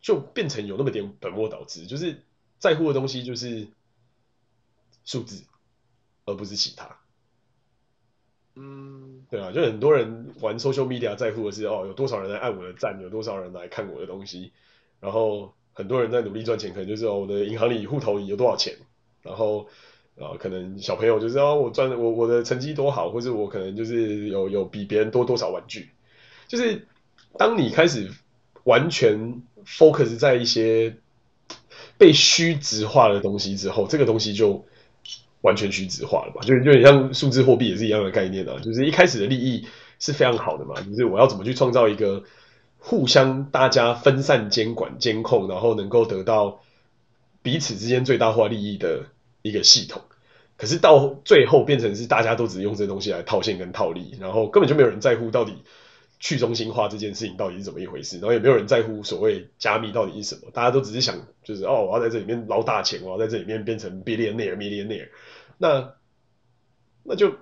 就变成有那么点本末倒置，就是在乎的东西就是数字，而不是其他。嗯，对啊，就很多人玩 social media 在乎的是哦，有多少人来按我的赞，有多少人来看我的东西，然后很多人在努力赚钱，可能就是哦，我的银行里户头有多少钱，然后啊、可能小朋友就是哦，我赚我我的成绩多好，或者我可能就是有有比别人多多少玩具，就是当你开始完全 focus 在一些被虚值化的东西之后，这个东西就。完全虚值化了吧，就就有点像数字货币也是一样的概念啊，就是一开始的利益是非常好的嘛，就是我要怎么去创造一个互相大家分散监管监控，然后能够得到彼此之间最大化利益的一个系统，可是到最后变成是大家都只用这东西来套现跟套利，然后根本就没有人在乎到底去中心化这件事情到底是怎么一回事，然后也没有人在乎所谓加密到底是什么，大家都只是想就是哦，我要在这里面捞大钱，我要在这里面变成 billionaire millionaire。那那就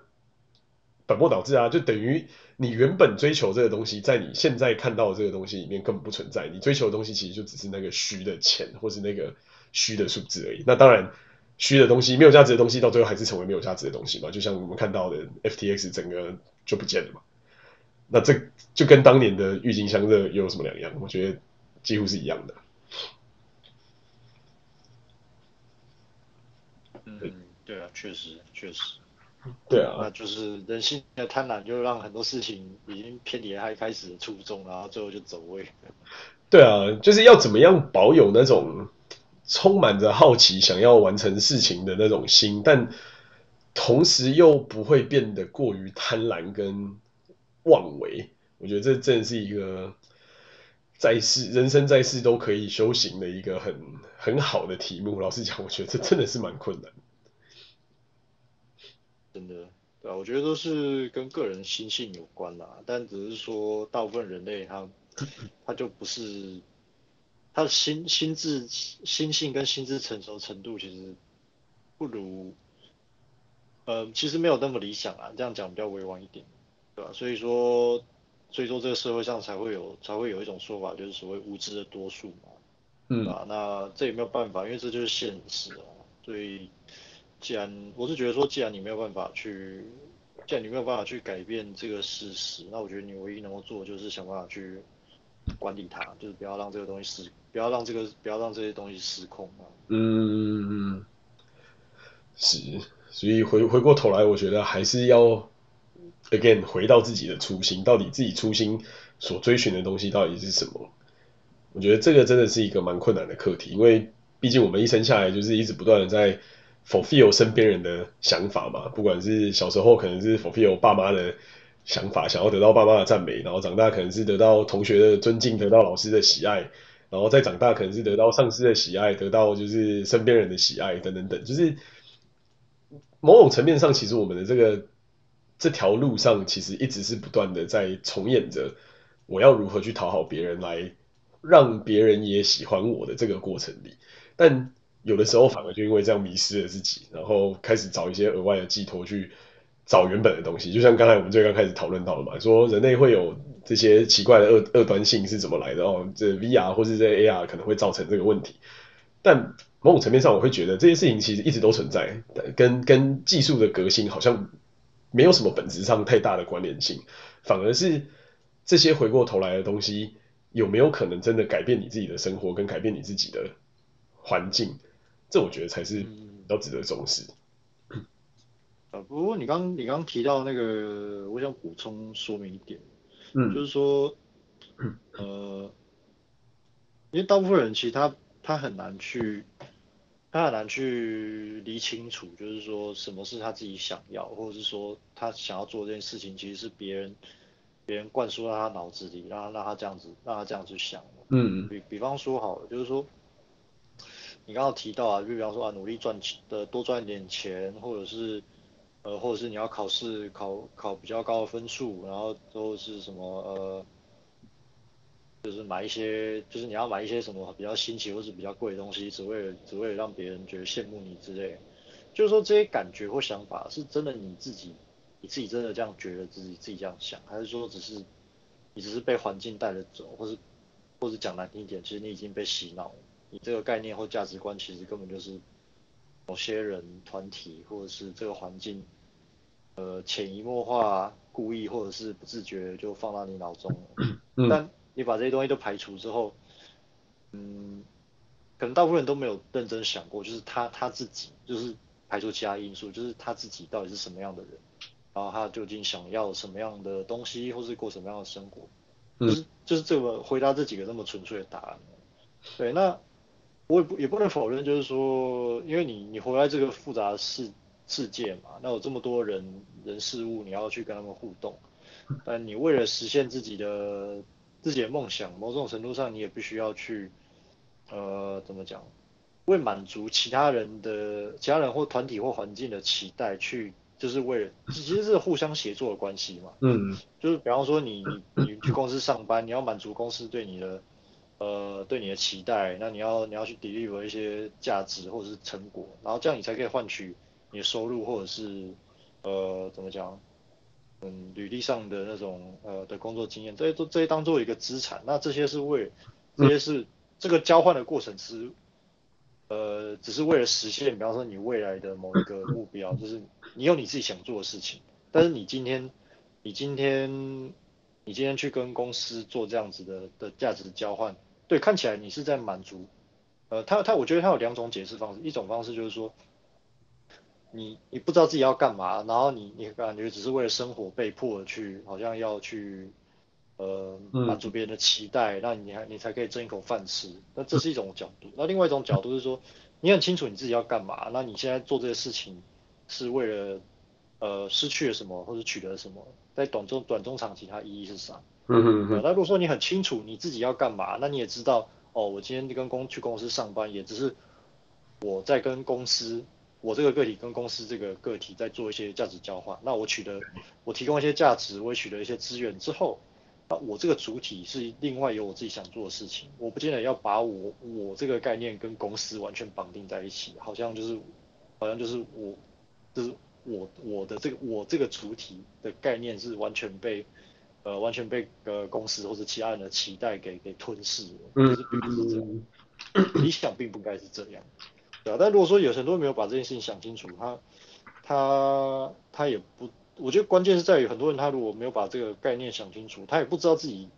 本末倒置啊！就等于你原本追求这个东西，在你现在看到的这个东西里面根本不存在。你追求的东西其实就只是那个虚的钱，或是那个虚的数字而已。那当然，虚的东西没有价值的东西，到最后还是成为没有价值的东西嘛。就像我们看到的 FTX 整个就不见了嘛。那这就跟当年的郁金香热又有什么两样？我觉得几乎是一样的。
嗯。对啊，确实确实，
对啊，
那就是人性的贪婪，就让很多事情已经偏离了他一开始的初衷，然后最后就走位。
对啊，就是要怎么样保有那种充满着好奇、想要完成事情的那种心，但同时又不会变得过于贪婪跟妄为。我觉得这真的是一个在世人生在世都可以修行的一个很很好的题目。老实讲，我觉得这真的是蛮困难。
真的，对啊，我觉得都是跟个人心性有关啦。但只是说，大部分人类他他就不是他的心心智心性跟心智成熟程度其实不如，呃，其实没有那么理想啊。这样讲比较委婉一点，对吧？所以说，所以说这个社会上才会有才会有一种说法，就是所谓无知的多数嘛，嗯，啊，那这也没有办法，因为这就是现实啊，所以。既然我是觉得说，既然你没有办法去，既然你没有办法去改变这个事实，那我觉得你唯一能够做的就是想办法去管理它，就是不要让这个东西失，不要让这个，不要让这些东西失控嘛。
嗯，是，所以回回过头来，我觉得还是要 again 回到自己的初心，到底自己初心所追寻的东西到底是什么？我觉得这个真的是一个蛮困难的课题，因为毕竟我们一生下来就是一直不断的在。Fulfill 身边人的想法嘛，不管是小时候可能是 fulfill 爸妈的想法，想要得到爸妈的赞美，然后长大可能是得到同学的尊敬，得到老师的喜爱，然后再长大可能是得到上司的喜爱，得到就是身边人的喜爱等等等，就是某种层面上，其实我们的这个这条路上，其实一直是不断的在重演着我要如何去讨好别人，来让别人也喜欢我的这个过程里，但。有的时候反而就因为这样迷失了自己，然后开始找一些额外的寄托去找原本的东西。就像刚才我们最刚开始讨论到的嘛，说人类会有这些奇怪的二二端性是怎么来的哦？这 VR 或是这 AR 可能会造成这个问题。但某种层面上，我会觉得这些事情其实一直都存在，跟跟技术的革新好像没有什么本质上太大的关联性，反而是这些回过头来的东西有没有可能真的改变你自己的生活，跟改变你自己的环境？这我觉得才是比较值得重视。
啊，不过你刚你刚提到那个，我想补充说明一点，嗯，就是说，呃，因为大部分人其实他他很难去，他很难去理清楚，就是说什么是他自己想要，或者是说他想要做这件事情，其实是别人别人灌输到他脑子里，让他让他这样子让他这样子想。嗯，比比方说好了，就是说。你刚刚提到啊，就比方说啊，努力赚钱的多赚一点钱，或者是呃，或者是你要考试考考比较高的分数，然后都是什么呃，就是买一些，就是你要买一些什么比较新奇或是比较贵的东西，只为了只为了让别人觉得羡慕你之类。就是说这些感觉或想法是真的你自己，你自己真的这样觉得自己自己这样想，还是说只是你只是被环境带着走，或是或是讲难听一点，其实你已经被洗脑了，你这个概念或价值观其实根本就是。某些人、团体或者是这个环境，呃，潜移默化、故意或者是不自觉就放到你脑中了。嗯。但你把这些东西都排除之后，嗯，可能大部分人都没有认真想过，就是他他自己，就是排除其他因素，就是他自己到底是什么样的人，然后他究竟想要什么样的东西，或是过什么样的生活，就是就是这个回答这几个那么纯粹的答案。对，那。我也不也不能否认，就是说，因为你你活在这个复杂的世世界嘛，那有这么多人人事物，你要去跟他们互动，但你为了实现自己的自己的梦想，某种程度上你也必须要去，呃，怎么讲，为满足其他人的其他人或团体或环境的期待去，就是为了其实是互相协作的关系嘛，嗯，就是比方说你你你去公司上班，你要满足公司对你的。呃，对你的期待，那你要你要去 deliver 一些价值或者是成果，然后这样你才可以换取你的收入或者是呃怎么讲，嗯，履历上的那种呃的工作经验，这些都这些当做一个资产，那这些是为这些是这个交换的过程是呃只是为了实现，比方说你未来的某一个目标，就是你有你自己想做的事情，但是你今天你今天。你今天去跟公司做这样子的的价值交换，对，看起来你是在满足，呃，他他我觉得他有两种解释方式，一种方式就是说，你你不知道自己要干嘛，然后你你感觉只是为了生活被迫去，好像要去，呃，满足别人的期待，那你还你才可以挣一口饭吃，那这是一种角度。那另外一种角度是说，你很清楚你自己要干嘛，那你现在做这些事情是为了，呃，失去了什么或者取得了什么？在短中短中长期，它意义是啥？嗯哼哼。那如果说你很清楚你自己要干嘛，那你也知道，哦，我今天跟公去公司上班，也只是我在跟公司，我这个个体跟公司这个个体在做一些价值交换。那我取得，我提供一些价值，我也取得一些资源之后，那我这个主体是另外有我自己想做的事情，我不见得要把我我这个概念跟公司完全绑定在一起，好像就是好像就是我就是。我我的这个我这个主体的概念是完全被呃完全被呃公司或者其他人的期待给给吞噬了，就是并不是这样，理想并不该是这样，对啊。但如果说有很多人没有把这件事情想清楚，他他他也不，我觉得关键是在于很多人他如果没有把这个概念想清楚，他也不知道自己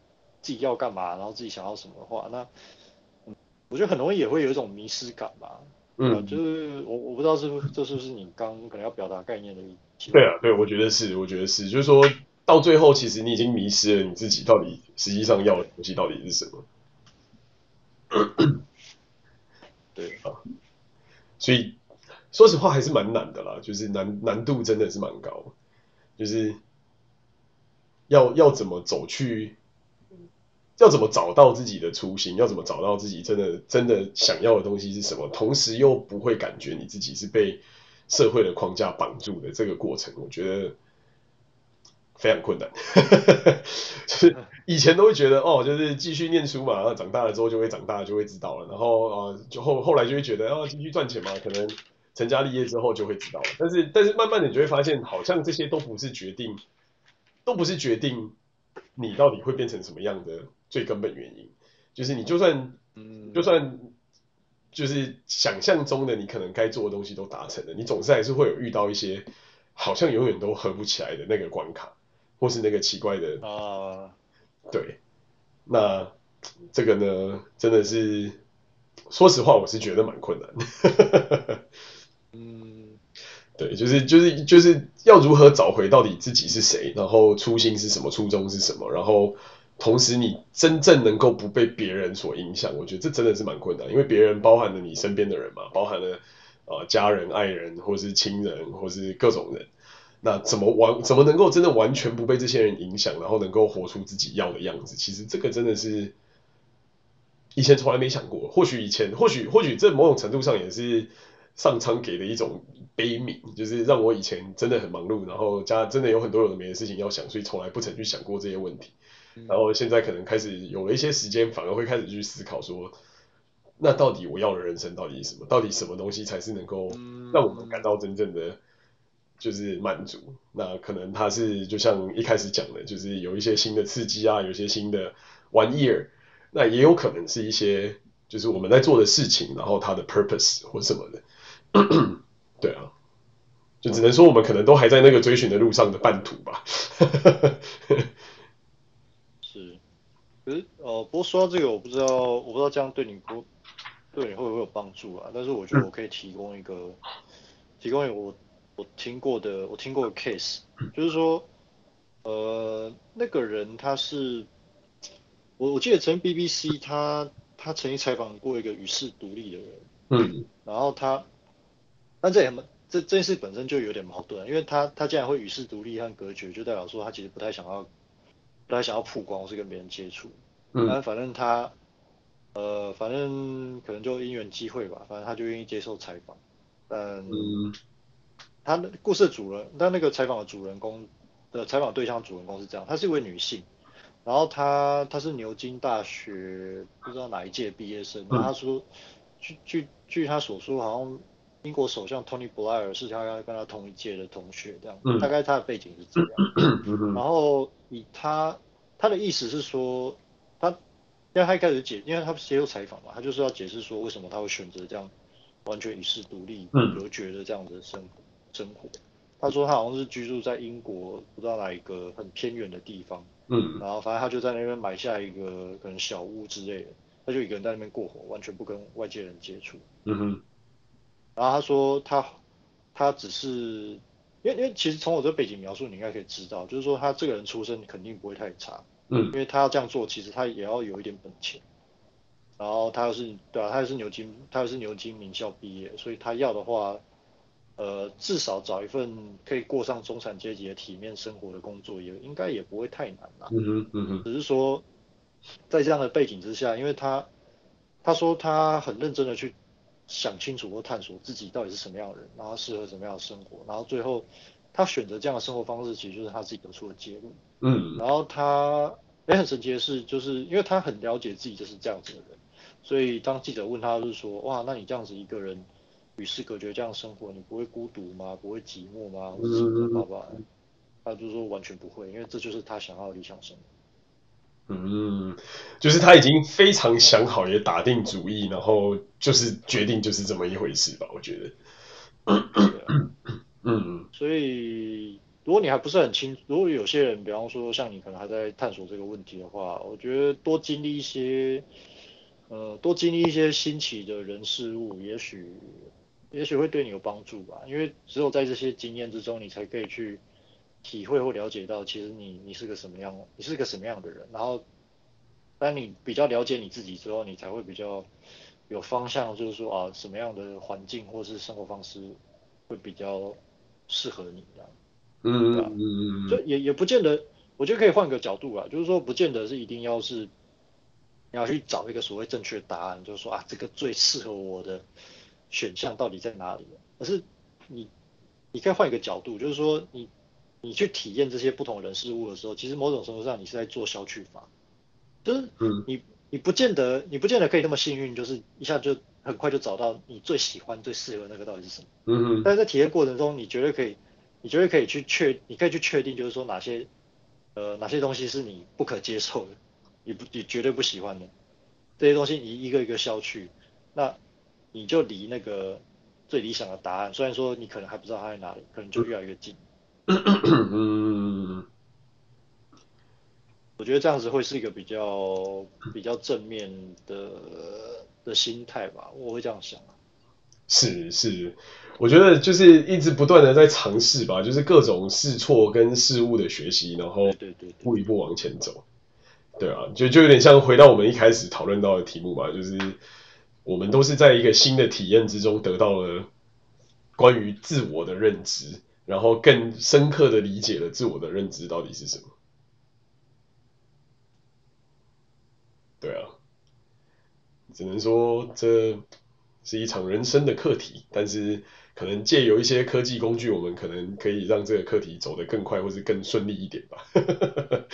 自己要干嘛，然后自己想要什么的话，那我觉得很容易也会有一种迷失感吧。嗯，就是我我不知道是不是这是不是你刚可能要表达概念的一题。
对啊，对，我觉得是，我觉得是，就是说到最后，其实你已经迷失了你自己到底实际上要的东西到底是什么。对啊，所以说实话还是蛮难的啦，就是难难度真的是蛮高，就是要要怎么走去。要怎么找到自己的初心？要怎么找到自己真的真的想要的东西是什么？同时又不会感觉你自己是被社会的框架绑住的这个过程，我觉得非常困难。就是以前都会觉得哦，就是继续念书嘛，长大了之后就会长大，就会知道了。然后啊、就后后来就会觉得哦，继续赚钱嘛，可能成家立业之后就会知道了。但是但是慢慢的你就会发现，好像这些都不是决定，都不是决定你到底会变成什么样的。最根本原因就是你就算，嗯，就算就是想象中的你可能该做的东西都达成了，你总是还是会有遇到一些好像永远都合不起来的那个关卡，或是那个奇怪的啊，对，那这个呢，真的是说实话，我是觉得蛮困难的。嗯，对，就是就是就是要如何找回到底自己是谁，然后初心是什么，初衷是什么，然后。同时，你真正能够不被别人所影响，我觉得这真的是蛮困难，因为别人包含了你身边的人嘛，包含了呃家人、爱人，或是亲人，或是各种人。那怎么完？怎么能够真的完全不被这些人影响，然后能够活出自己要的样子？其实这个真的是以前从来没想过。或许以前，或许或许这某种程度上也是上苍给的一种悲悯，就是让我以前真的很忙碌，然后家真的有很多有的没的事情要想，所以从来不曾去想过这些问题。然后现在可能开始有了一些时间，反而会开始去思考说，那到底我要的人生到底是什么？到底什么东西才是能够让我们感到真正的就是满足？那可能它是就像一开始讲的，就是有一些新的刺激啊，有一些新的玩意儿。那也有可能是一些就是我们在做的事情，然后它的 purpose 或什么的。对啊，就只能说我们可能都还在那个追寻的路上的半途吧。
呃，不过说到这个，我不知道，我不知道这样对你不对你会不会有帮助啊？但是我觉得我可以提供一个，嗯、提供一个我我听过的我听过的 case，就是说，呃，那个人他是，我我记得曾经 BBC 他他曾经采访过一个与世独立的人，嗯，然后他。但这也这这件事本身就有点矛盾，因为他他既然会与世独立和隔绝，就代表说他其实不太想要不太想要曝光或是跟别人接触。嗯。但反正他呃反正可能就因缘机会吧，反正他就愿意接受采访。但他的故事主人，但那个采访的主人公的采访对象主人公是这样，她是一位女性，然后她她是牛津大学不知道哪一届毕业生，然后他说据据据她所说好像。英国首相 Tony Blair 是她跟她同一届的同学，这样，嗯、大概她的背景是这样。然后以她她的意思是说，他因为他一开始解，因为他接受采访嘛，他就是要解释说为什么他会选择这样完全与世独立、隔绝的这样的生活生活。他说他好像是居住在英国不知道哪一个很偏远的地方，嗯，然后反正他就在那边买下一个可能小屋之类的，他就一个人在那边过活，完全不跟外界人接触。嗯哼。然后他说他他只是因为因为其实从我这背景描述，你应该可以知道，就是说他这个人出身肯定不会太差，嗯，因为他要这样做，其实他也要有一点本钱。然后他又是对啊，他又是牛津，他又是牛津名校毕业，所以他要的话，呃，至少找一份可以过上中产阶级的体面生活的工作，也应该也不会太难啦。嗯哼嗯哼。只是说在这样的背景之下，因为他他说他很认真的去。想清楚或探索自己到底是什么样的人，然后适合什么样的生活，然后最后他选择这样的生活方式，其实就是他自己得出的结论。嗯，然后他也很神奇的是，就是因为他很了解自己就是这样子的人，所以当记者问他，就是说，哇，那你这样子一个人与世隔绝这样生活，你不会孤独吗？不会寂寞吗？或者什么的，爸爸，他就说完全不会，因为这就是他想要的理想生活。
嗯，就是他已经非常想好，也打定主意，然后就是决定就是这么一回事吧，我觉得。
嗯，嗯，所以如果你还不是很清楚，如果有些人，比方说像你可能还在探索这个问题的话，我觉得多经历一些，呃，多经历一些新奇的人事物，也许也许会对你有帮助吧，因为只有在这些经验之中，你才可以去。体会或了解到，其实你你是个什么样，你是个什么样的人。然后，当你比较了解你自己之后，你才会比较有方向，就是说啊，什么样的环境或是生活方式会比较适合你这样。嗯嗯嗯。就也也不见得，我觉得可以换个角度啊，就是说不见得是一定要是你要去找一个所谓正确答案，就是说啊，这个最适合我的选项到底在哪里？而是你你可以换一个角度，就是说你。你去体验这些不同人事物的时候，其实某种程度上你是在做消去法，就是你你不见得你不见得可以那么幸运，就是一下就很快就找到你最喜欢最适合那个到底是什么。嗯嗯。但是在体验过程中，你绝对可以，你绝对可以去确，你可以去确定，就是说哪些呃哪些东西是你不可接受的，你不你绝对不喜欢的这些东西，你一个一个消去，那你就离那个最理想的答案，虽然说你可能还不知道它在哪里，可能就越来越近。嗯，我觉得这样子会是一个比较比较正面的的心态吧，我会这样想。
是是，我觉得就是一直不断的在尝试吧，就是各种试错跟事物的学习，然后对对，一步一步往前走。对啊，就就有点像回到我们一开始讨论到的题目吧，就是我们都是在一个新的体验之中得到了关于自我的认知。然后更深刻的理解了自我的认知到底是什么。对啊，只能说这是一场人生的课题，但是可能借由一些科技工具，我们可能可以让这个课题走得更快，或是更顺利一点吧。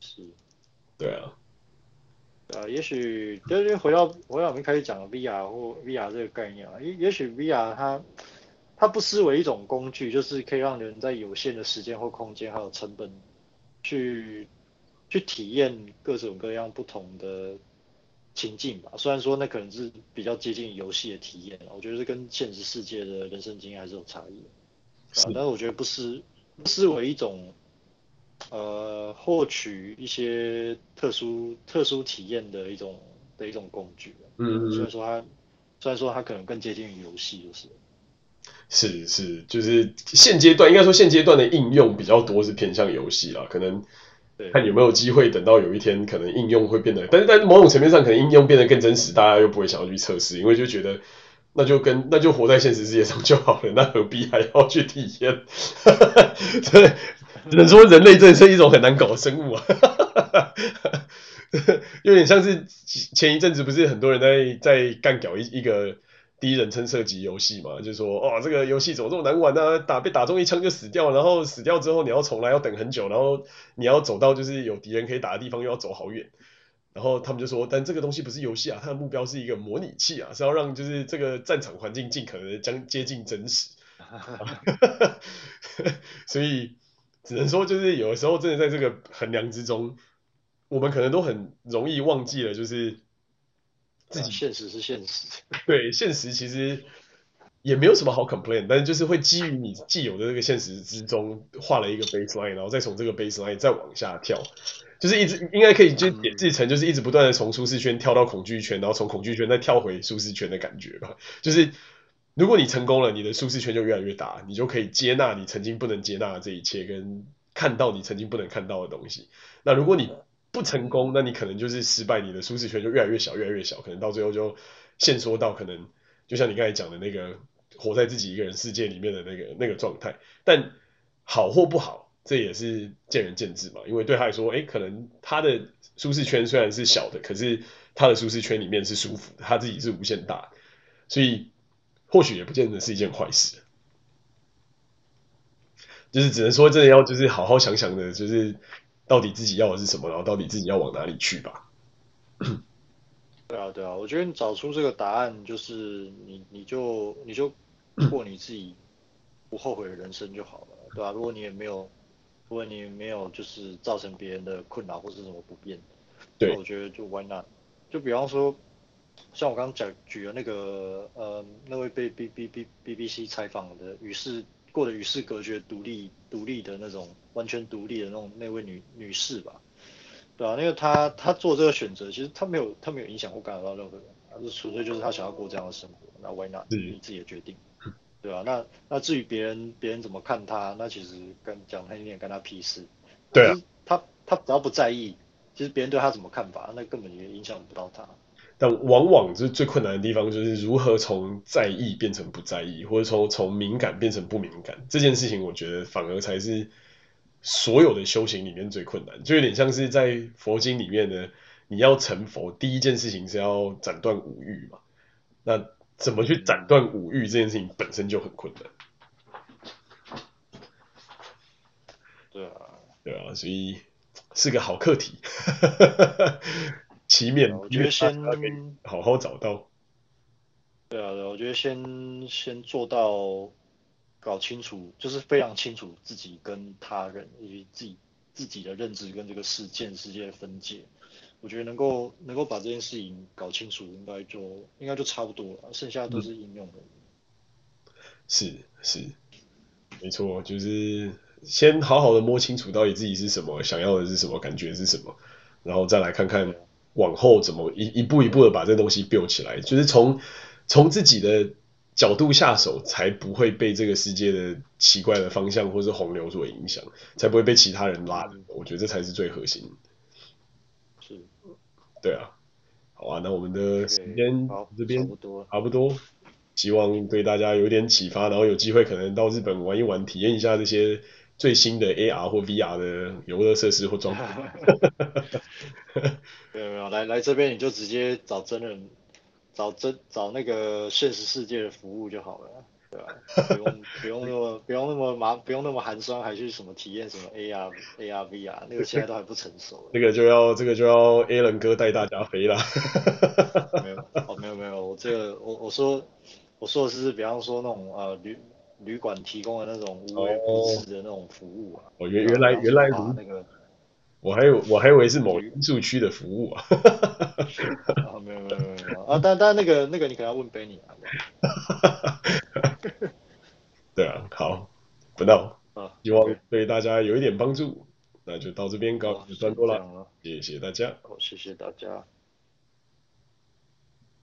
是，
对啊，
呃，也许就是回到回到我们开始讲的 VR 或 VR 这个概念啊，也也许 VR 它它不失为一种工具，就是可以让人在有限的时间或空间还有成本去去体验各种各样不同的情境吧。虽然说那可能是比较接近游戏的体验，我觉得是跟现实世界的人生经验还是有差异的。是啊，但是我觉得不失不失为一种呃获取一些特殊特殊体验的一种的一种工具。嗯嗯。虽然说它虽然说它可能更接近于游戏，就是。
是是，就是现阶段应该说现阶段的应用比较多是偏向游戏啦，可能看有没有机会等到有一天可能应用会变得，但是在某种层面上可能应用变得更真实，大家又不会想要去测试，因为就觉得那就跟那就活在现实世界上就好了，那何必还要去体验？对，只能说人类真是一种很难搞的生物啊，有点像是前一阵子不是很多人在在干搞一一个。第一人称射击游戏嘛，就是说，哦，这个游戏怎么这么难玩呢？打被打中一枪就死掉，然后死掉之后你要重来，要等很久，然后你要走到就是有敌人可以打的地方，又要走好远。然后他们就说，但这个东西不是游戏啊，它的目标是一个模拟器啊，是要让就是这个战场环境尽可能将接近真实。所以只能说，就是有的时候真的在这个衡量之中，我们可能都很容易忘记了，就是。自己
现实是现实，
对，现实其实也没有什么好 complain，但是就是会基于你既有的这个现实之中画了一个 baseline，然后再从这个 baseline 再往下跳，就是一直应该可以就点制成就是一直不断的从舒适圈跳到恐惧圈，然后从恐惧圈再跳回舒适圈的感觉吧。就是如果你成功了，你的舒适圈就越来越大，你就可以接纳你曾经不能接纳的这一切，跟看到你曾经不能看到的东西。那如果你不成功，那你可能就是失败，你的舒适圈就越来越小，越来越小，可能到最后就限缩到可能就像你刚才讲的那个活在自己一个人世界里面的那个那个状态。但好或不好，这也是见仁见智嘛。因为对他来说，诶，可能他的舒适圈虽然是小的，可是他的舒适圈里面是舒服的，他自己是无限大，所以或许也不见得是一件坏事。就是只能说，真的要就是好好想想的，就是。到底自己要的是什么？然后到底自己要往哪里去吧？
对啊，对啊，我觉得你找出这个答案，就是你你就你就过你自己不后悔的人生就好了，对吧、啊？如果你也没有，如果你也没有就是造成别人的困扰或是什么不便，对，我觉得就 why not？就比方说，像我刚刚讲举的那个呃那位被 B B B B B C 采访的与世过得与世隔绝、独立独立的那种。完全独立的那种那位女女士吧，对啊，因为她她做这个选择，其实她没有她没有影响或干扰到任何人，而是纯粹就是她想要过这样的生活，那 why not？你自己的决定，对吧、啊？那那至于别人别人怎么看她，那其实跟讲她一点跟她屁事，
对啊，
她她只要不在意，其实别人对她怎么看法，那根本也影响不到他。
但往往就是最困难的地方，就是如何从在意变成不在意，或者从从敏感变成不敏感，这件事情，我觉得反而才是。所有的修行里面最困难，就有点像是在佛经里面呢，你要成佛，第一件事情是要斩断五欲嘛。那怎么去斩断五欲这件事情本身就很困难。
对啊，
对啊，所以是个好课题。祈勉，
我觉得先
好好找到。
对啊，对啊，我觉得先先做到。搞清楚，就是非常清楚自己跟他人以及自己自己的认知跟这个事件世界的分界。我觉得能够能够把这件事情搞清楚，应该就应该就差不多了，剩下的都是应用的。
是是，没错，就是先好好的摸清楚到底自己是什么，想要的是什么，感觉是什么，然后再来看看往后怎么一一步一步的把这东西 build 起来，就是从从自己的。角度下手，才不会被这个世界的奇怪的方向或是洪流所影响，才不会被其他人拉。我觉得这才是最核心。
是，
对啊，好啊，那我们的时间这边差不多，差不多，希望对大家有点启发，然后有机会可能到日本玩一玩，体验一下这些最新的 AR 或 VR 的游乐设施或装备。
没有没有，来来这边你就直接找真人，找真找那个现实世界的服务就好了。对吧？不用不用那么 不用那么麻不用那么寒酸，还去什么体验什么 AR AR VR，那个现在都还不成熟。
那个就要这个就要 Alan 哥带大家飞了。
没有哦没有没有，我这个我我说我说的是比方说那种呃旅旅馆提供的那种无微不至的那种服务啊。
哦原原来原来如那个。我还有我还以为是某因素区的服务啊，
啊 没有没有没有啊，但但那个那个你可能要问 Benny 啊，
对啊，好，不闹，啊希望对。大家有一点帮助，那就到这边告一段落了，谢谢大家，
好，谢谢大家。